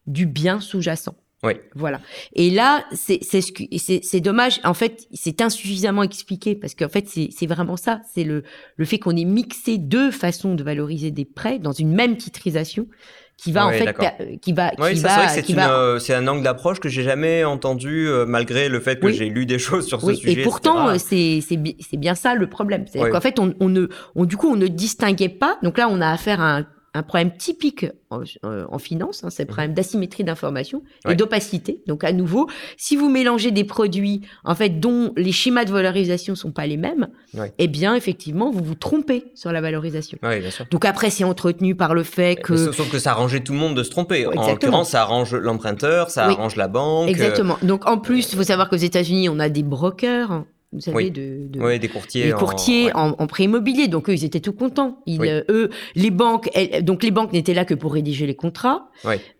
du bien sous-jacent. Oui. Voilà. Et là, c'est dommage. En fait, c'est insuffisamment expliqué parce qu'en fait, c'est vraiment ça. C'est le, le fait qu'on ait mixé deux façons de valoriser des prêts dans une même titrisation qui va oui, en fait qui va oui, qui va c'est va... euh, un angle d'approche que j'ai jamais entendu euh, malgré le fait que oui. j'ai lu des choses sur ce sujet et pourtant c'est c'est bien ça le problème. C'est qu'en fait on, on ne on, du coup on ne distinguait pas. Donc là on a affaire à un un problème typique en, euh, en finance, hein, c'est le Mmh. problème d'asymétrie d'information Ouais. et d'opacité. Donc à nouveau, si vous mélangez des produits en fait dont les schémas de valorisation sont pas les mêmes, Ouais. eh bien effectivement vous vous trompez sur la valorisation. Oui, bien sûr. Donc après c'est entretenu par le fait que sauf- Sauf que ça arrangeait tout le monde de se tromper. En l'occurrence, ça arrange l'emprunteur, ça Oui. arrange la banque. euh, exactement. Donc en plus, il faut savoir qu'aux États-Unis, on a des brokers, vous savez, Oui. de, de- des courtiers. en- courtiers ouais. en, en prêt immobilier. Donc eux, ils étaient tout contents. Ils, Oui. euh, eux, les banques, elles- donc les banques n'étaient là que pour rédiger les contrats.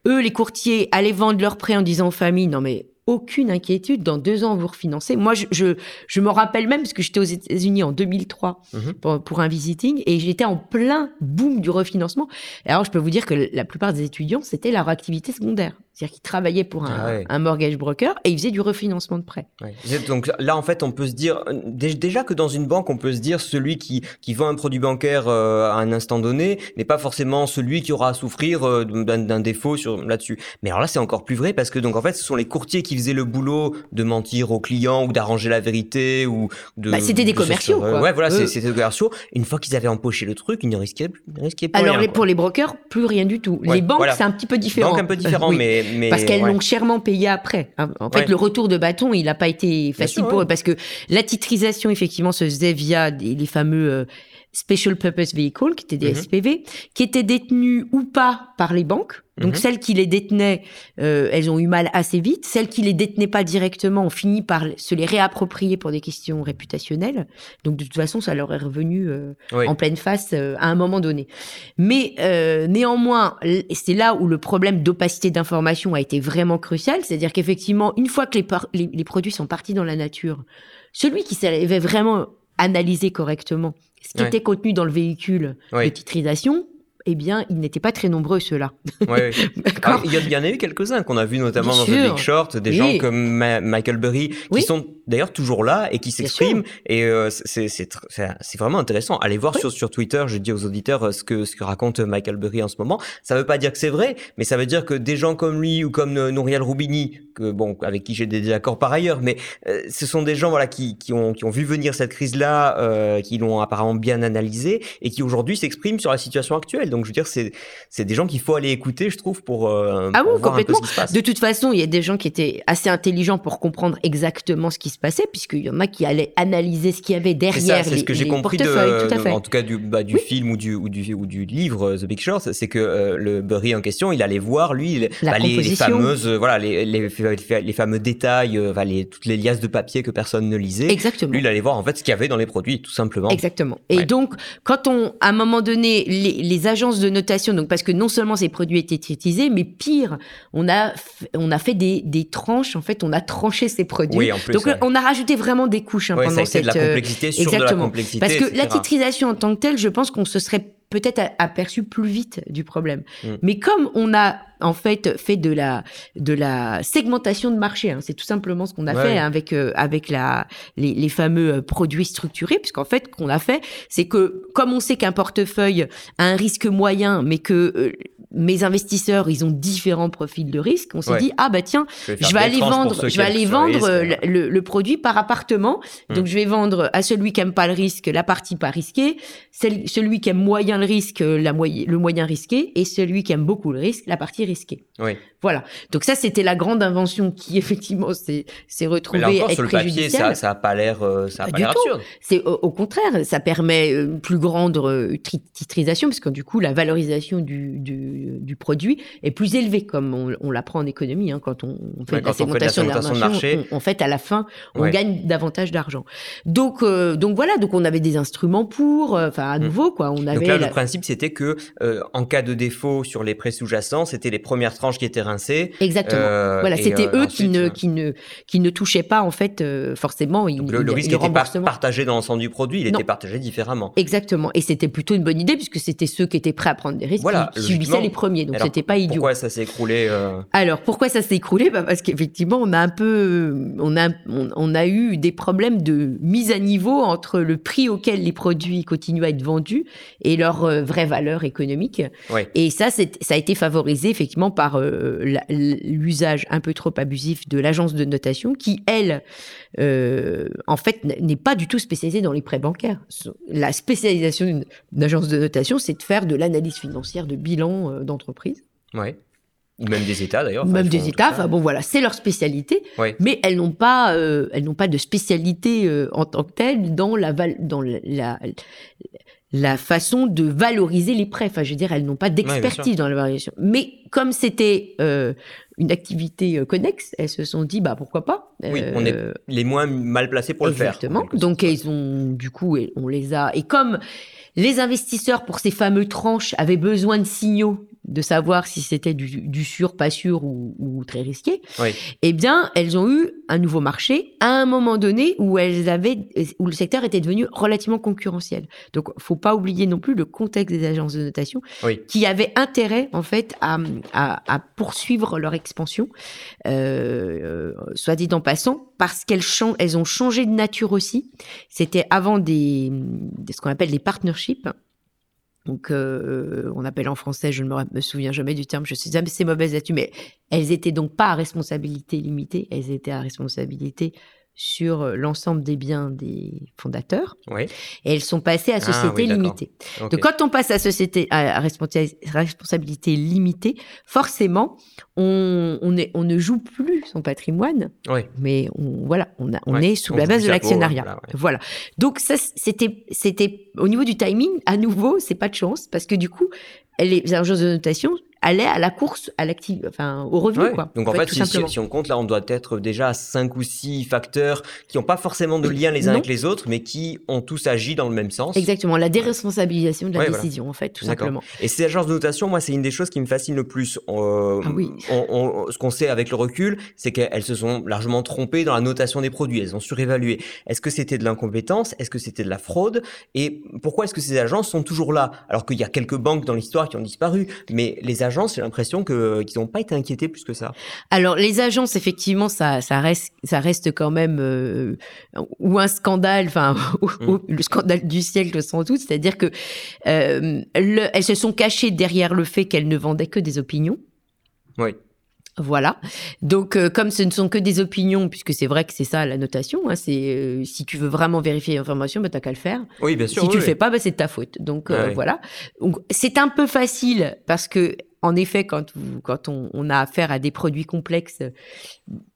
Eux, les courtiers allaient vendre leurs prêts en disant aux familles, non mais aucune inquiétude, dans deux ans vous refinancez. Moi, je, je, je me rappelle même parce que j'étais aux États-Unis en 2003 Mhm. pour, pour un visiting et j'étais en plein boom du refinancement. Et alors, je peux vous dire que la plupart des étudiants, c'était leur activité secondaire. C'est-à-dire qu'ils travaillaient pour un, Ah ouais. un mortgage broker et ils faisaient du refinancement de. Ouais. C'est- Donc là, en fait, on peut se dire dé- déjà que dans une banque, on peut se dire celui qui, qui vend un produit bancaire euh, à un instant donné n'est pas forcément celui qui aura à souffrir euh, d'un défaut là-dessus. Mais alors là, c'est encore plus vrai parce que donc en fait, ce sont les courtiers qui faisaient le boulot de mentir aux clients ou d'arranger la vérité ou de. Bah, c'était des de commerciaux, sur- quoi. Ouais, voilà, c'était des commerciaux. Une fois qu'ils avaient empoché le truc, ils ne risquaient, ils ne risquaient plus Alors, rien, quoi. pour les brokers, plus rien du tout. Ouais, les banques, voilà. c'est un petit peu différent. Donc un peu différent, Oui. mais, mais Parce qu'elles ouais. l'ont chèrement payé après. hein. En fait, Ouais. le retour de bâton, il n'a pas été facile sûr, pour eux parce que la titrisation, effectivement, se faisait via des- les fameux euh, Special Purpose Vehicles, qui étaient des Mhm. SPV, qui étaient détenus ou pas par les banques. Donc, Mhm. celles qui les détenaient, euh, elles ont eu mal assez vite. Celles qui les détenaient pas directement ont fini par se les réapproprier pour des questions réputationnelles. Donc, de toute façon, ça leur est revenu euh, Oui. en pleine face euh, à un moment donné. Mais néanmoins, c'est là où le problème d'opacité d'information a été vraiment crucial. C'est-à-dire qu'effectivement, une fois que les, les produits sont partis dans la nature, celui qui savait vraiment analyser correctement ce qui Ouais. était contenu dans le véhicule de titrisation, eh bien, ils n'étaient pas très nombreux, ceux-là. Ouais. Ah, Il y, en a eu quelques-uns qu'on a vu notamment dans. The Big Short, des Oui. gens comme Ma- Michael Burry, qui Oui. sont d'ailleurs toujours là et qui s'expriment. Et euh, c'est vraiment intéressant. Allez voir sur, sur Twitter, je dis aux auditeurs euh, ce que, ce que raconte Michael Burry en ce moment. Ça veut pas dire que c'est vrai, mais ça veut dire que des gens comme lui ou comme euh, Nouriel Roubini, que, bon, avec qui j'ai des désaccords par ailleurs, mais euh, ce sont des gens voilà, qui, qui, ont, qui ont vu venir cette crise-là, euh, qui l'ont apparemment bien analysée et qui aujourd'hui s'expriment sur la situation actuelle. Donc je veux dire, c'est c'est des gens qu'il faut aller écouter, je trouve, pour, euh, Ah pour oui, voir un peu complètement. ce qui se passe. De toute façon, il y a des gens qui étaient assez intelligents pour comprendre exactement ce qui se passait, puisqu'il y en a qui allaient analyser ce qu'il y avait derrière C'est ce que j'ai compris de, tout à fait. en tout cas du, bah, du film ou du, ou, du, ou du livre The Big Short, c'est que euh, le Burry en question, il allait voir, lui, bah, les, fameuses, voilà, les, les, les, fameux détails, euh, les, toutes les liasses de papier que personne ne lisait. Exactement. Lui, il allait voir en fait ce qu'il y avait dans les produits, tout simplement. Exactement. Et donc, quand on, à un moment donné, les, les agences de notation, donc parce que non seulement ces produits étaient utilisés, mais pire, on a, on a fait des, des tranches, en fait, on a tranché ces produits. Oui, en plus, donc, on a rajouté vraiment des couches hein, pendant ça a cette. de la complexité sur exactement. de la complexité. Parce que la titrisation en tant que telle, je pense qu'on se serait peut-être aperçu plus vite du problème. Mm. Mais comme on a en fait fait de la de la segmentation de marché, hein, c'est tout simplement ce qu'on a fait avec euh, avec la les, les, fameux euh, produits structurés, puisqu'en fait qu'on a fait, c'est que comme on sait qu'un portefeuille a un risque moyen, mais que euh, mes investisseurs, ils ont différents profils de risque. On s'est dit ah bah tiens, je vais, aller vendre, je vais aller vendre le, le, produit par appartement. Mm. Donc je vais vendre à celui qui aime pas le risque la partie pas risquée, celui qui aime moyen le risque la le moyen risqué, et celui qui aime beaucoup le risque la partie risquée. Oui. Voilà. Donc ça, c'était la grande invention qui effectivement s'est retrouvée Mais là encore, sur le papier, ça, ça a pas l'air, euh, ça a pas, l'air absurde. C'est au, contraire, ça permet une plus grande euh, titrisation parce que du coup, la valorisation du, du, du produit est plus élevée, comme on, on l'apprend en économie hein, quand on, fait, de la segmentation, de, marché. en fait, à la fin, on gagne davantage d'argent. Donc, euh, donc voilà. Donc on avait des instruments pour, enfin à mmh. nouveau quoi. On avait. Donc là, le principe, c'était que en cas de défaut sur les prêts sous-jacents, c'était les premières tranches qui étaient Exactement. Euh, voilà, c'était euh, eux qui ne, qui, ne, qui ne touchaient pas, en fait, euh, forcément. le, risque n'était pas partagé dans l'ensemble du produit, il était partagé différemment. Exactement. Et c'était plutôt une bonne idée, puisque c'était ceux qui étaient prêts à prendre des risques qui subissaient les premiers. Donc, c'était pas idiot. Pourquoi ça s'est écroulé Alors, pourquoi ça s'est écroulé? Bah, Parce qu'effectivement, on a un peu. On a, on, a eu des problèmes de mise à niveau entre le prix auquel les produits continuent à être vendus et leur vraie valeur économique. Et ça, ça a été favorisé effectivement par l'usage un peu trop abusif de l'agence de notation qui, elle, euh, en fait, n'est pas du tout spécialisée dans les prêts bancaires. La spécialisation d'une agence de notation, c'est de faire de l'analyse financière de bilan euh, d'entreprise. Ouais. Ou même des États d'ailleurs. Même des États. Enfin bon, voilà, c'est leur spécialité. Mais elles n'ont pas, euh, elles n'ont pas de spécialité en tant que telle dans la dans la, la façon de valoriser les prêts. Enfin, je veux dire, elles n'ont pas d'expertise dans la valorisation. Mais comme c'était euh, une activité euh, connexe, elles se sont dit, bah pourquoi pas. Oui, on est euh, les moins mal placés pour le faire. Exactement. Donc, ils ont, du coup, on les a. Et comme les investisseurs, pour ces fameux tranches, avaient besoin de signaux de savoir si c'était du, du, sûr, pas sûr ou, très risqué, eh bien, elles ont eu un nouveau marché à un moment donné où elles avaient, où le secteur était devenu relativement concurrentiel. Donc, faut pas oublier non plus le contexte des agences de notation qui avaient intérêt, en fait, à, à, poursuivre leur expansion, euh, soit dit en passant, parce qu'elles elles ont changé de nature aussi. C'était avant des, des ce qu'on appelle les partnerships donc, euh, on appelle en français, je ne me, souviens jamais du terme, je suis assez mauvaise là-dessus, mais elles étaient donc pas à responsabilité limitée, elles étaient à responsabilité sur l'ensemble des biens des fondateurs. Oui. Et elles sont passées à ah société limitée. Donc quand on passe à société à responsabilité limitée, forcément, on, on, est, on ne joue plus son patrimoine, oui. mais on, voilà, on, a, on est sous la base de l'actionnariat. Voilà, Donc ça, c'était, c'était au niveau du timing, à nouveau, c'est pas de chance parce que du coup, les agences de notation allait à la course, à l'active, enfin au revenu. Quoi, Donc en fait, si, on compte là, on doit être déjà à 5 ou 6 facteurs qui n'ont pas forcément de lien les uns avec les autres, mais qui ont tous agi dans le même sens. Exactement, la déresponsabilisation de la décision, en fait, tout simplement. Et ces agences de notation, moi, c'est une des choses qui me fascine le plus. Euh, ah oui. ce qu'on sait avec le recul, c'est qu'elles se sont largement trompées dans la notation des produits, elles ont surévalué. Est-ce que c'était de l'incompétence? Est-ce que c'était de la fraude? Et pourquoi est-ce que ces agences sont toujours là? Alors qu'il y a quelques banques dans l'histoire qui ont disparu, mais les agences j'ai l'impression que qu'ils n'ont pas été inquiétés plus que ça. Alors les agences, effectivement, ça, ça reste, ça reste quand même euh, ou un scandale, enfin mmh. le scandale du siècle sans doute, c'est-à-dire que euh, elles se sont cachées derrière le fait qu'elles ne vendaient que des opinions. Oui. Voilà. Donc, euh, comme ce ne sont que des opinions, puisque c'est vrai que c'est ça la notation, hein, c'est si tu veux vraiment vérifier l'information, bah, t'as qu'à le faire. Oui, bien sûr. Si tu le fais pas, bah, c'est de ta faute. Donc voilà. Donc c'est un peu facile parce que en effet, quand, quand on, a affaire à des produits complexes,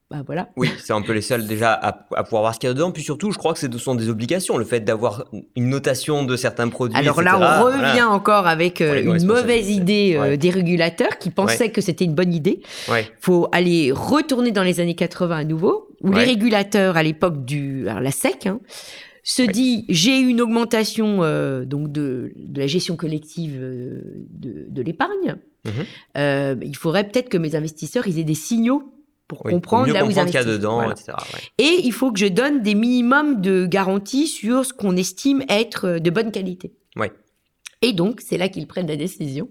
bah voilà. Oui, c'est un peu les seuls déjà à, pouvoir voir ce qu'il y a dedans. Puis surtout, je crois que ce sont des obligations. Le fait d'avoir une notation de certains produits. Alors là, on revient encore avec euh, une mauvaise idée euh, des régulateurs qui pensaient que c'était une bonne idée. Il faut aller retourner dans les années 80 à nouveau, où les régulateurs à l'époque du, la SEC, hein, se dit j'ai une augmentation euh, donc de, de, la gestion collective de, de l'épargne. Mhm. il faudrait peut-être que mes investisseurs ils aient des signaux pour comprendre là où ils investissent. dedans, etc. Et il faut que je donne des minimums de garanties sur ce qu'on estime être de bonne qualité. Oui. Et donc, c'est là qu'ils prennent la décision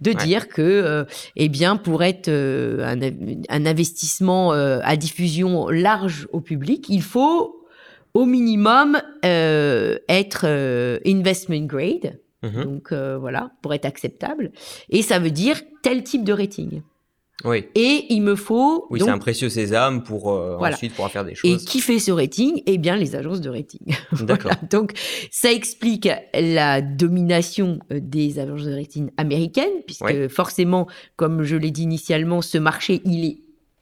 de dire que, euh, eh bien, pour être euh, un, un, investissement euh, à diffusion large au public, il faut au minimum être investment grade. Mm-hmm. Donc voilà, pour être acceptable. Et ça veut dire tel type de rating. Oui. Et il me faut. Oui, c'est un précieux sésame pour euh, ensuite pouvoir faire des choses. Et qui fait ce rating? Eh bien, les agences de rating. D'accord. Donc, ça explique la domination euh, des agences de rating américaines, puisque forcément, comme je l'ai dit initialement, ce marché, il est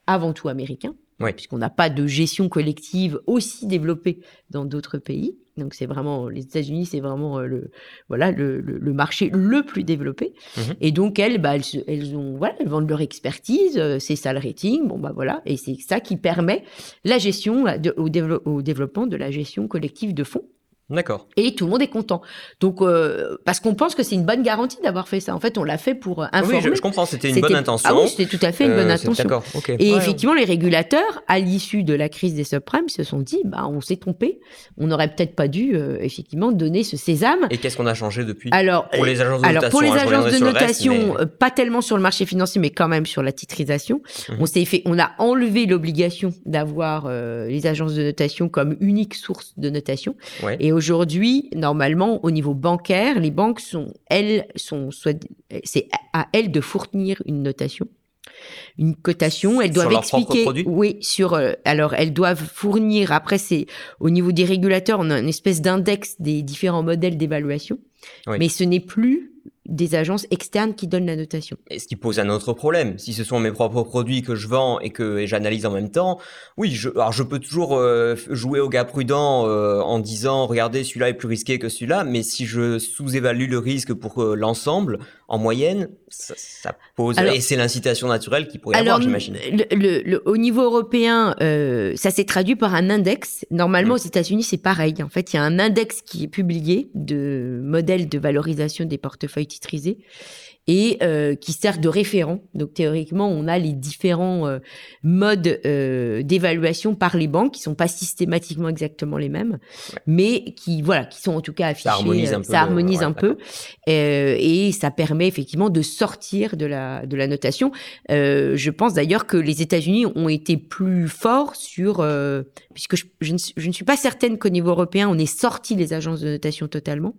avant tout américain. Puisqu'on n'a pas de gestion collective aussi développée dans d'autres pays. Donc c'est vraiment les États-Unis, c'est vraiment euh, le voilà le, le, marché le plus développé. Mmh et donc elles, bah, elles, elles, ont voilà, elles vendent leur expertise, euh, c'est ça le rating. Bon bah voilà, et c'est ça qui permet la gestion de, au, au, développement de la gestion collective de fonds. D'accord. Et tout le monde est content. Donc, euh, parce qu'on pense que c'est une bonne garantie d'avoir fait ça. En fait, on l'a fait pour informer. Oui, je, comprends, c'était une bonne intention. Ah oui, c'était tout à fait une bonne intention. D'accord, Et effectivement, les régulateurs, à l'issue de la crise des subprimes, se sont dit, bah, on s'est trompé. On n'aurait peut-être pas dû, euh, effectivement, donner ce sésame. Et qu'est-ce qu'on a changé depuis Alors, pour les agences de alors, notation, pour les hein, agences de notation, pas tellement sur le marché financier, mais quand même sur la titrisation. Mhm. On s'est fait, on a enlevé l'obligation d'avoir euh, les agences de notation comme unique source de notation. Et aujourd'hui, normalement, au niveau bancaire, les banques sont, elles, sont c'est à elles de fournir une notation une cotation, elles doivent expliquer, oui, sur, euh, alors elles doivent fournir. Après, c'est au niveau des régulateurs, on a une espèce d'index des différents modèles d'évaluation, mais ce n'est plus des agences externes qui donnent la notation. Et ce qui pose un autre problème. Si ce sont mes propres produits que je vends et que j'analyse en même temps, oui, je, alors je peux toujours euh, jouer au gars prudent euh, en disant regardez celui-là est plus risqué que celui-là, mais si je sous-évalue le risque pour euh, l'ensemble, en moyenne, ça, pose et c'est l'incitation naturelle qui pourrait alors, avoir, j'imagine. Le, au niveau européen, ça s'est traduit par un index. Normalement, mmh. aux États-Unis, c'est pareil. En fait, il y a un index qui est publié de modèles de valorisation des portefeuilles titrisé et euh, qui sert de référent. Donc théoriquement, on a les différents euh, modes euh, d'évaluation par les banques qui sont pas systématiquement exactement les mêmes, mais qui voilà, qui sont en tout cas affichés. Ça harmonise un peu. Ça harmonise un peu et ça permet effectivement de sortir de la de la notation. je pense d'ailleurs que les États-Unis ont été plus forts sur puisque je, je, ne, je ne suis pas certaine qu'au niveau européen on ait sorti les agences de notation totalement.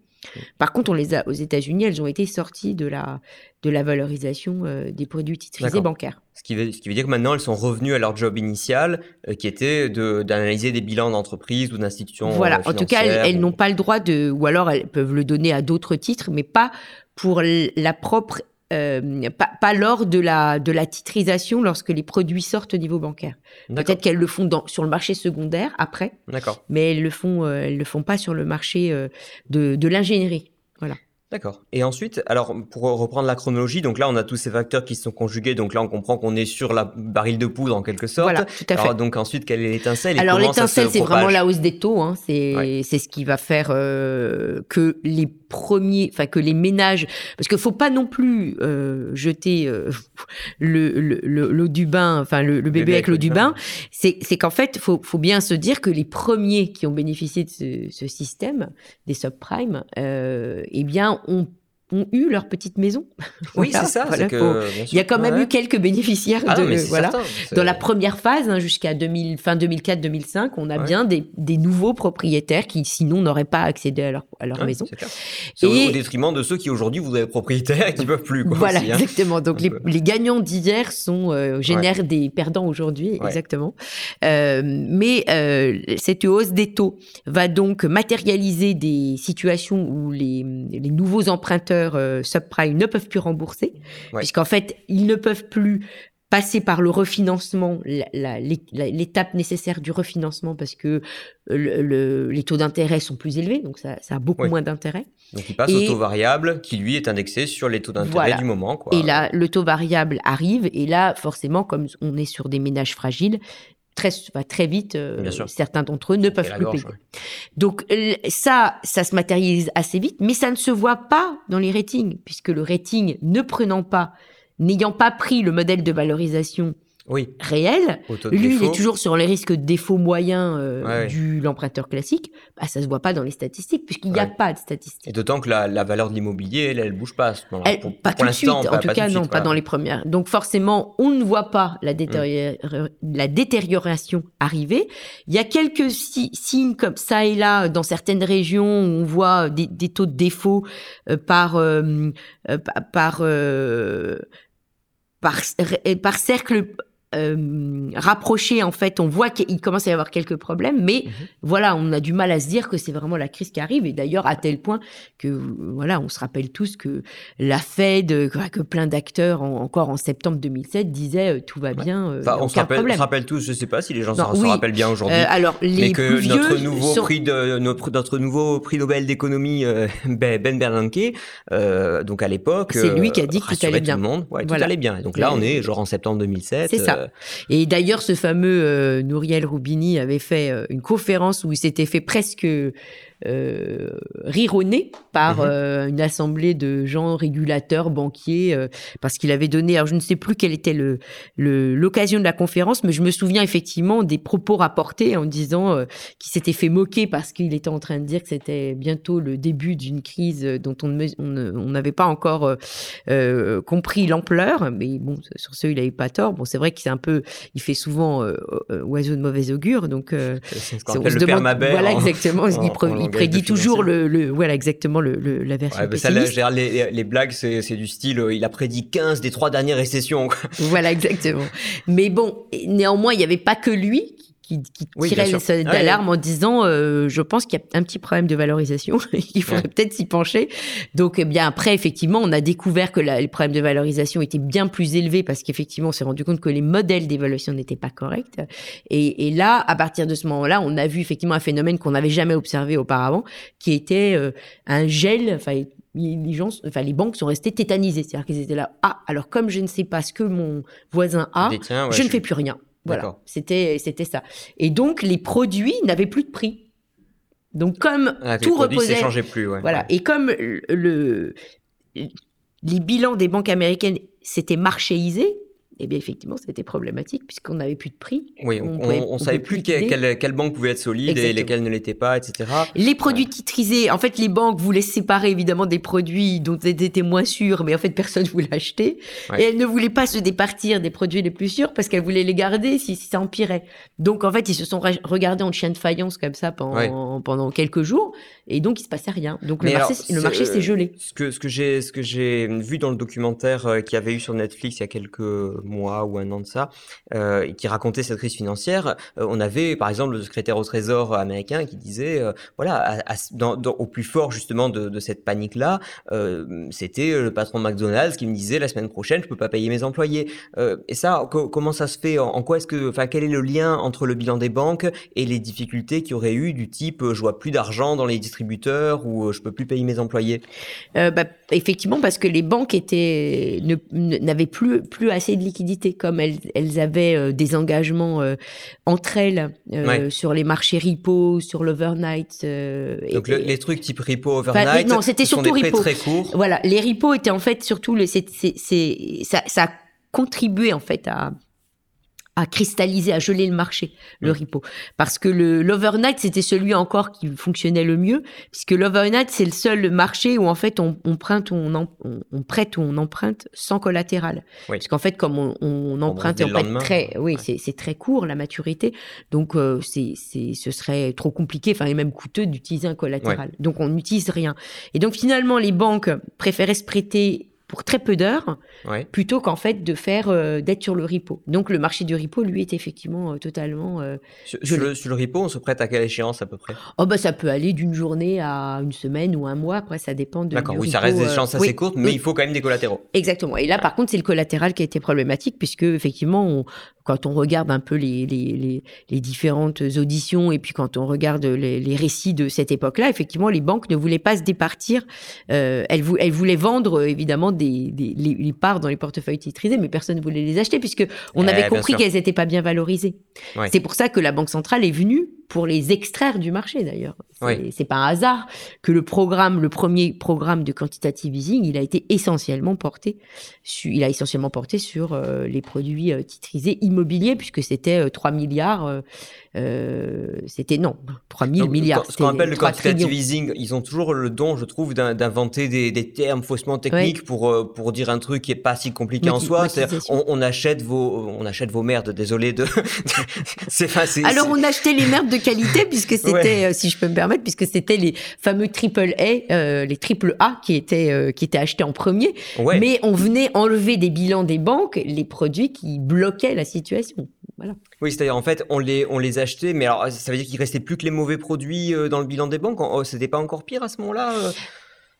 Par contre, on les a aux États-Unis, elles ont été sorties de la de la valorisation euh, des produits titrisés bancaires. Ce qui, veut, ce qui veut dire que maintenant, elles sont revenues à leur job initial, euh, qui était d'analyser des bilans d'entreprise ou d'institutions. Voilà. en tout cas, elles, n'ont pas le droit de, ou alors elles peuvent le donner à d'autres titres, mais pas pour la propre euh, pas, lors de la, de la titrisation lorsque les produits sortent au niveau bancaire. Peut-être qu'elles le font dans, sur le marché secondaire après, mais elles le font, euh, elles le font pas sur le marché euh, de, de l'ingénierie. Voilà. D'accord. Et ensuite, alors pour reprendre la chronologie, donc là on a tous ces facteurs qui se sont conjugués, donc là on comprend qu'on est sur la baril de poudre en quelque sorte. Voilà, tout à fait. Alors, donc ensuite, quelle est l'étincelle Alors l'étincelle, c'est vraiment la hausse des taux. Hein. C'est ce qui va faire euh, que les premiers, enfin que les ménages, parce qu'il faut pas non plus euh, jeter euh, le l'eau du bain, enfin le, bébé, avec l'eau du bain. C'est c'est qu'en fait, faut faut bien se dire que les premiers qui ont bénéficié de ce, ce système des subprimes, euh, eh bien ont ont eu leur petite maison. Oui, c'est ça. Il y a quand même eu quelques bénéficiaires ah de, voilà. Dans la première phase, hein, jusqu'à fin 2004-2005, on a bien des, des, nouveaux propriétaires qui, sinon, n'auraient pas accédé à leur, à leur maison. Et... Au, détriment de ceux qui, aujourd'hui, voudraient être propriétaires et qui ne peuvent plus. Quoi, voilà, hein. exactement. Donc, les, les, gagnants d'hier sont euh, génèrent des perdants aujourd'hui, exactement. Euh, mais euh, cette hausse des taux va donc matérialiser des situations où les, les nouveaux emprunteurs euh, subprime ne peuvent plus rembourser, puisqu'en fait, ils ne peuvent plus passer par le refinancement, l'étape nécessaire du refinancement, parce que les taux d'intérêt sont plus élevés, donc ça, a beaucoup moins d'intérêt. Donc il passe au taux variable qui lui est indexé sur les taux d'intérêt du moment. Quoi. Et là, le taux variable arrive, et là, forcément, comme on est sur des ménages fragiles, très, très vite, euh, certains d'entre eux ne peuvent plus payer. Donc ça, ça se matérialise assez vite, mais ça ne se voit pas dans les ratings, puisque le rating ne prenant pas n'ayant pas pris le modèle de valorisation oui. réel, lui, il est toujours sur les risques de défaut moyen euh, du l'emprunteur classique. Bah, ça se voit pas dans les statistiques puisqu'il n'y a pas de statistiques. Et d'autant que la, valeur de l'immobilier, elle, elle bouge pas. pas tout de suite. En tout cas, non, pas dans les premières. Donc forcément, on ne voit pas la, mm. la détérioration arriver. Il y a quelques signes comme ça et là dans certaines régions où on voit des, taux de défaut euh, par euh, par par, par cercle euh, rapproché, en fait, on voit qu'il commence à y avoir quelques problèmes, mais mhm. voilà, on a du mal à se dire que c'est vraiment la crise qui arrive. Et d'ailleurs, à tel point que, voilà, on se rappelle tous que la Fed, que plein d'acteurs, encore en septembre 2007, disaient euh, tout va bien. Euh, on, se rappelle, on, se rappelle, tous, je sais pas si les gens se rappellent bien aujourd'hui. alors, les mais que notre nouveau prix de notre, notre, nouveau prix Nobel d'économie, Ben, ben Bernanke, donc à l'époque, c'est lui qui a dit que tout allait bien. Tout le monde, tout allait bien. Et donc là, on est genre en septembre 2007. C'est ça. Et d'ailleurs, ce fameux euh, Nouriel Roubini avait fait euh, une conférence où il s'était fait presque euh, rironné par mhm. euh, une assemblée de gens régulateurs, banquiers, euh, parce qu'il avait donné, alors je ne sais plus quelle était le l'occasion de la conférence, mais je me souviens effectivement des propos rapportés en disant qu'il s'était fait moquer parce qu'il était en train de dire que c'était bientôt le début d'une crise dont on n'avait pas encore compris l'ampleur, mais bon, sur ce, il n'avait pas tort. Bon, c'est vrai qu'il un peu, il fait souvent oiseau de mauvais augure, donc on se demande, voilà exactement, il, prédit toujours le, voilà exactement le, la version ouais, ça, les, les, blagues, c'est du style, euh, il a prédit 15 des trois dernières récessions. Voilà, exactement. Mais bon, néanmoins, il n'y avait pas que lui qui, tirait les sonnettes ah d'alarme en disant euh, je pense qu'il y a un petit problème de valorisation, il faudrait peut-être s'y pencher. Donc eh bien après effectivement on a découvert que les problèmes de valorisation étaient bien plus élevés parce qu'effectivement on s'est rendu compte que les modèles d'évaluation n'étaient pas corrects. Et, et, là à partir de ce moment-là on a vu effectivement un phénomène qu'on n'avait jamais observé auparavant qui était euh, un gel. Enfin les gens, enfin les banques sont restées tétanisées, c'est-à-dire qu'ils étaient là. Ah, alors comme je ne sais pas ce que mon voisin a, je ne fais plus rien. Voilà, c'était c'était ça. Et donc les produits n'avaient plus de prix. Donc comme ah, tout reposait, plus, voilà, et comme le les bilans des banques américaines s'étaient marchéisés, eh bien effectivement, c'était problématique puisqu'on n'avait plus de prix. Oui, on, ne savait plus quelle, quelle, banque pouvait être solide et lesquelles ne l'étaient pas, etc. Les produits titrisés, en fait, les banques voulaient séparer évidemment des produits dont elles étaient moins sûrs, mais en fait, personne ne voulait acheter. Et elles ne voulaient pas se départir des produits les plus sûrs parce qu'elles voulaient les garder si, ça empirait. Donc, en fait, ils se sont regardés en chien de faïence comme ça pendant, pendant quelques jours et donc il se passait rien. Donc le marché, le marché s'est gelé. Ce que, ce que j'ai ce que j'ai vu dans le documentaire euh, qui avait eu sur Netflix il y a quelques mois ou un an de ça, euh, qui racontait cette crise financière, euh, on avait par exemple le secrétaire au Trésor américain qui disait voilà dans, au plus fort justement de, de cette panique là, c'était le patron de McDonald's qui me disait la semaine prochaine je peux pas payer mes employés. et ça comment ça se fait? En, quoi est-ce que enfin quel est le lien entre le bilan des banques et les difficultés qu'il y aurait eu du type je vois plus d'argent dans les distributions ou euh, je peux plus payer mes employés? Euh, bah, Effectivement, parce que les banques étaient n'avaient plus plus assez de liquidités, comme elles, elles avaient euh, des engagements entre elles sur les marchés repo, sur l'overnight. Donc les trucs type repo, overnight, non, c'était surtout très courts. Voilà, les repos étaient en fait surtout c'est, ça, ça a contribué en fait à à cristalliser, à geler le marché, le repo. Parce que le l'overnight, c'était celui encore qui fonctionnait le mieux, puisque l'overnight, c'est le seul marché où en fait on, on prête ou on, on, prête ou on emprunte sans collatéral. Oui. Parce qu'en fait, comme on, emprunte et prête très, oui, c'est très court la maturité, donc euh, c'est ce serait trop compliqué, enfin et même coûteux d'utiliser un collatéral. Donc on n'utilise rien. Et donc finalement, les banques préféraient se prêter pour très peu d'heures, plutôt qu'en fait de faire d'être sur le repo. Donc le marché du repo, lui, est effectivement totalement. Sur, le, sur, le, repo, on se prête à quelle échéance à peu près? Oh bah ça peut aller d'une journée à une semaine ou un mois. Après, ça dépend de. D'accord, oui, ça reste des échéances assez courtes, mais il faut quand même des collatéraux. Exactement. Et là, par contre, c'est le collatéral qui a été problématique, puisque effectivement, on, quand on regarde un peu les, les, les, différentes auditions et puis quand on regarde les, récits de cette époque-là, effectivement, les banques ne voulaient pas se départir. Euh, elles, elles, voulaient vendre évidemment des, des les, parts dans les portefeuilles titrisés, mais personne ne voulait les acheter puisque on avait eh, compris qu'elles n'étaient pas bien valorisées. C'est pour ça que la Banque centrale est venue pour les extraire du marché d'ailleurs. C'est pas un hasard que le programme, le premier programme de quantitative easing, il a été essentiellement porté, il a essentiellement porté sur euh, les produits euh, titrisés immobiliers puisque c'était 3 euh, milliards euh, c'était non, 3000 milliards. Ce qu'on appelle le quantitative easing, ils ont toujours le don, je trouve, d'inventer des, des, termes faussement techniques pour, euh, pour dire un truc qui est pas si compliqué en soi. On, on, achète vos, on achète vos merdes, désolé de. c'est facile. Alors on achetait les merdes de qualité puisque c'était, euh, si je peux me permettre, puisque c'était les fameux triple A, les triple A qui étaient, qui étaient achetés en premier. Mais on venait enlever des bilans des banques les produits qui bloquaient la situation. Oui, c'est-à-dire en fait, on les, on les achetait, mais alors ça veut dire qu'il restait plus que les mauvais produits euh, dans le bilan des banques? Oh, c'était pas encore pire à ce moment-là euh?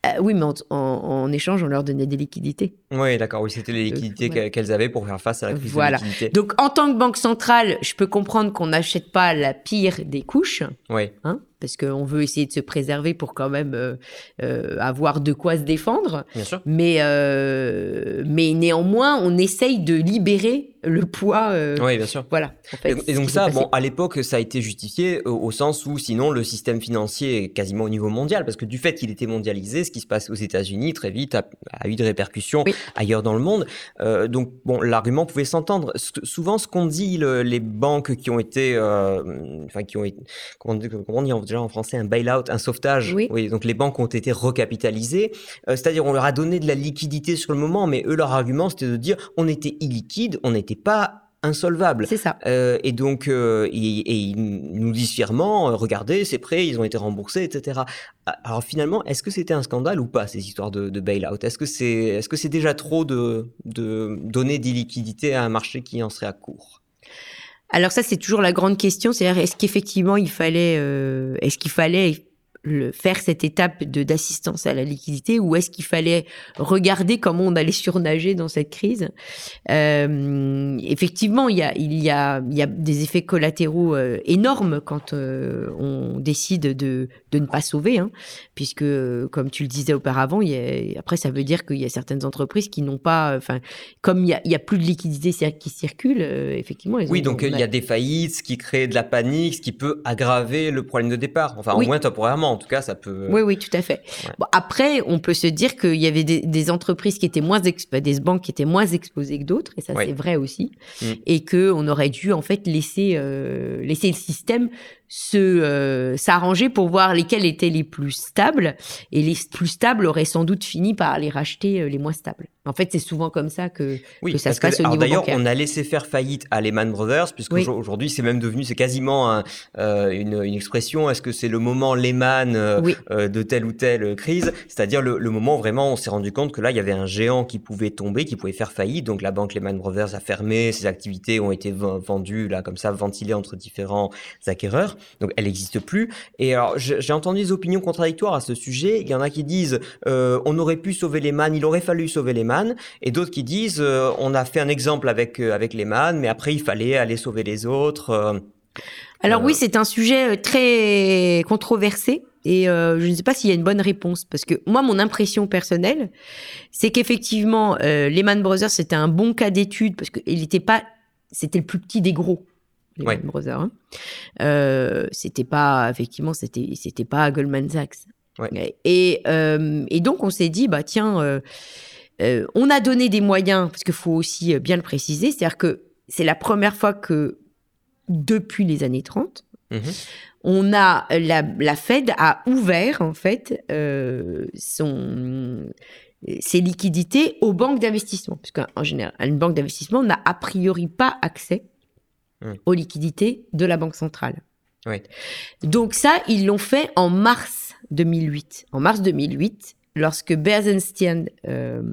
Euh, oui, mais en, échange, on leur donnait des liquidités. Oui, d'accord. Oui, c'était les liquidités qu'elles avaient pour faire face à la crise voilà. de liquidité. Donc, en tant que banque centrale, je peux comprendre qu'on n'achète pas la pire des couches. Oui. Hein, parce qu'on veut essayer de se préserver pour quand même euh, euh, avoir de quoi se défendre. Bien sûr. Mais, euh, mais néanmoins, on essaye de libérer le poids. oui, bien sûr. Voilà. et, donc ça, bon, à l'époque, ça a été justifié au, sens où sinon le système financier est quasiment au niveau mondial, parce que du fait qu'il était mondialisé, ce qui se passe aux États-Unis très vite a, eu des répercussions ailleurs dans le monde. donc bon, l'argument pouvait s'entendre. Souvent, ce qu'on dit les banques qui ont été, enfin qui ont été, comment, comment dire en français un bail-out, un sauvetage. Oui. Donc les banques ont été recapitalisées. Euh, c'est-à-dire on leur a donné de la liquidité sur le moment, mais eux leur argument c'était de dire on était illiquide, on n'était pas insolvable. C'est ça. Euh, et donc, euh, et, ils nous disent fièrement, regardez, c'est prêt, ils ont été remboursés, etc. Alors finalement, est-ce que c'était un scandale ou pas ces histoires de, de bail-out? Est-ce que c'est est -ce c'est déjà trop de, de donner d'illiquidité à un marché qui en serait à court? Alors ça, c'est toujours la grande question, c'est-à-dire est-ce qu'effectivement il fallait, euh, est-ce qu'il fallait le, faire cette étape de d'assistance à la liquidité ou est-ce qu'il fallait regarder comment on allait surnager dans cette crise? Euh, Effectivement, il y a il y a il y a des effets collatéraux euh, énormes quand euh, on décide de de ne pas sauver, hein, puisque comme tu le disais auparavant, il y a, après ça veut dire qu'il y a certaines entreprises qui n'ont pas, enfin comme il y a, il y a plus de liquidité qui circule, effectivement. oui, donc il y a des faillites, ce qui crée de la panique, ce qui peut aggraver le problème de départ. Enfin, au moins temporairement en tout cas, ça peut. Oui, oui, tout à fait. après, on peut se dire qu'il y avait des, entreprises qui étaient moins, des banques qui étaient moins exposées que d'autres, et ça c'est vrai aussi, mm. et que on aurait dû en fait laisser euh, laisser le système se euh, s'arranger pour voir lesquels étaient les plus stables et les plus stables auraient sans doute fini par les racheter euh, les moins stables. En fait, c'est souvent comme ça que, que ça se passe au niveau D'ailleurs, on a laissé faire faillite à Lehman Brothers, puisque aujourd'hui, c'est même devenu, c'est quasiment euh, une, une, expression. Est-ce que c'est le moment Lehman de telle ou telle crise? C'est-à-dire le, le, moment où vraiment on s'est rendu compte que là, il y avait un géant qui pouvait tomber, qui pouvait faire faillite. Donc la banque Lehman Brothers a fermé, ses activités ont été vendues là comme ça, ventilées entre différents acquéreurs. Donc elle n'existe plus. Et alors j'ai entendu des opinions contradictoires à ce sujet. Il y en a qui disent euh, on aurait pu sauver les man, il aurait fallu sauver les man, et d'autres qui disent euh, on a fait un exemple avec euh, avec les man, mais après il fallait aller sauver les autres. alors oui, c'est un sujet très controversé. Et je ne sais pas s'il y a une bonne réponse parce que moi, mon impression personnelle, c'est qu'effectivement, Lehman Brothers c'était un bon cas d'étude parce qu'il n'était pas, c'était le plus petit des gros les ouais. Brothers. Hein. Euh, c'était pas, effectivement, c'était, c'était pas Goldman Sachs. Et, euh, et, donc, on s'est dit, bah tiens, euh, on a donné des moyens, parce qu'il faut aussi bien le préciser, c'est-à-dire que c'est la première fois que, depuis les années 30, mmh on a, la, la, Fed a ouvert, en fait, son ses liquidités aux banques d'investissement, puisqu'en général, une banque d'investissement n'a a priori pas accès Mmh. aux liquidités de la Banque centrale. Donc ça, ils l'ont fait en mars 2008. En mars 2008, lorsque Bersenstein euh,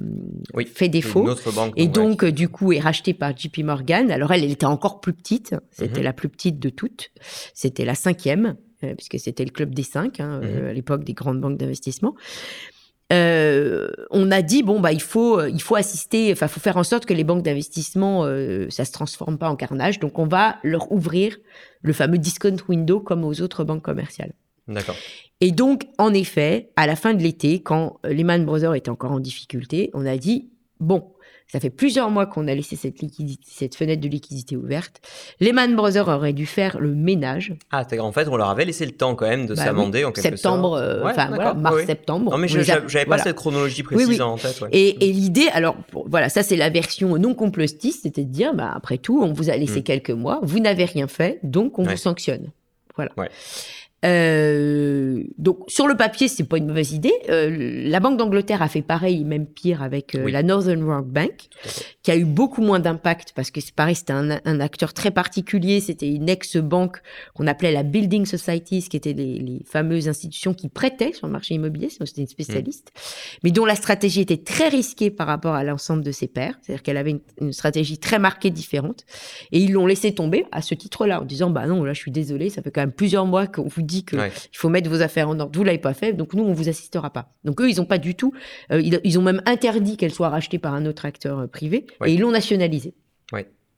fait défaut et donc du coup est racheté par JP Morgan. Alors elle, elle était encore plus petite, c'était mhm. la plus petite de toutes, c'était la cinquième euh, puisque c'était le club des cinq hein, mhm. à l'époque des grandes banques d'investissement. On a dit bon bah il faut il faut assister, enfin faut faire en sorte que les banques d'investissement ça se transforme pas en carnage, donc on va leur ouvrir le fameux discount window comme aux autres banques commerciales. D'accord. Et donc, en effet, à la fin de l'été, quand Lehman Brothers était encore en difficulté, on a dit, bon, ça fait plusieurs mois qu'on a laissé cette, liquidité, cette fenêtre de liquidité ouverte. Lehman Brothers aurait dû faire le ménage. Ah, en fait, on leur avait laissé le temps quand même de bah s'amender en quelque septembre, sorte. Septembre, euh, enfin voilà, mars-septembre. Non, mais je n'avais pas cette chronologie précise en tête. Et, et l'idée, alors voilà, ça c'est la version non complotiste, c'était de dire, bah, après tout, on vous a laissé mm. quelques mois, vous n'avez rien fait, donc on vous sanctionne. Voilà. Euh, donc sur le papier, c'est pas une mauvaise idée. Euh, la Banque d'Angleterre a fait pareil, même pire avec euh, la Northern Rock Bank, qui a eu beaucoup moins d'impact parce que c'est pareil, c'était un, un, acteur très particulier. C'était une ex-banque qu'on appelait la Building Societies, qui étaient les, les, fameuses institutions qui prêtaient sur le marché immobilier. C'était une spécialiste, mmh. mais dont la stratégie était très risquée par rapport à l'ensemble de ses pairs. C'est-à-dire qu'elle avait une, une, stratégie très marquée différente, et ils l'ont laissé tomber à ce titre-là en disant bah non, là je suis désolé, ça fait quand même plusieurs mois qu'on vous dit qu'il faut mettre vos affaires en ordre. Vous l'avez pas fait, donc nous on vous assistera pas. Donc eux ils ont pas du tout, euh, ils, ont même interdit qu'elle soit rachetée par un autre acteur euh, privé et ils l'ont nationalisée.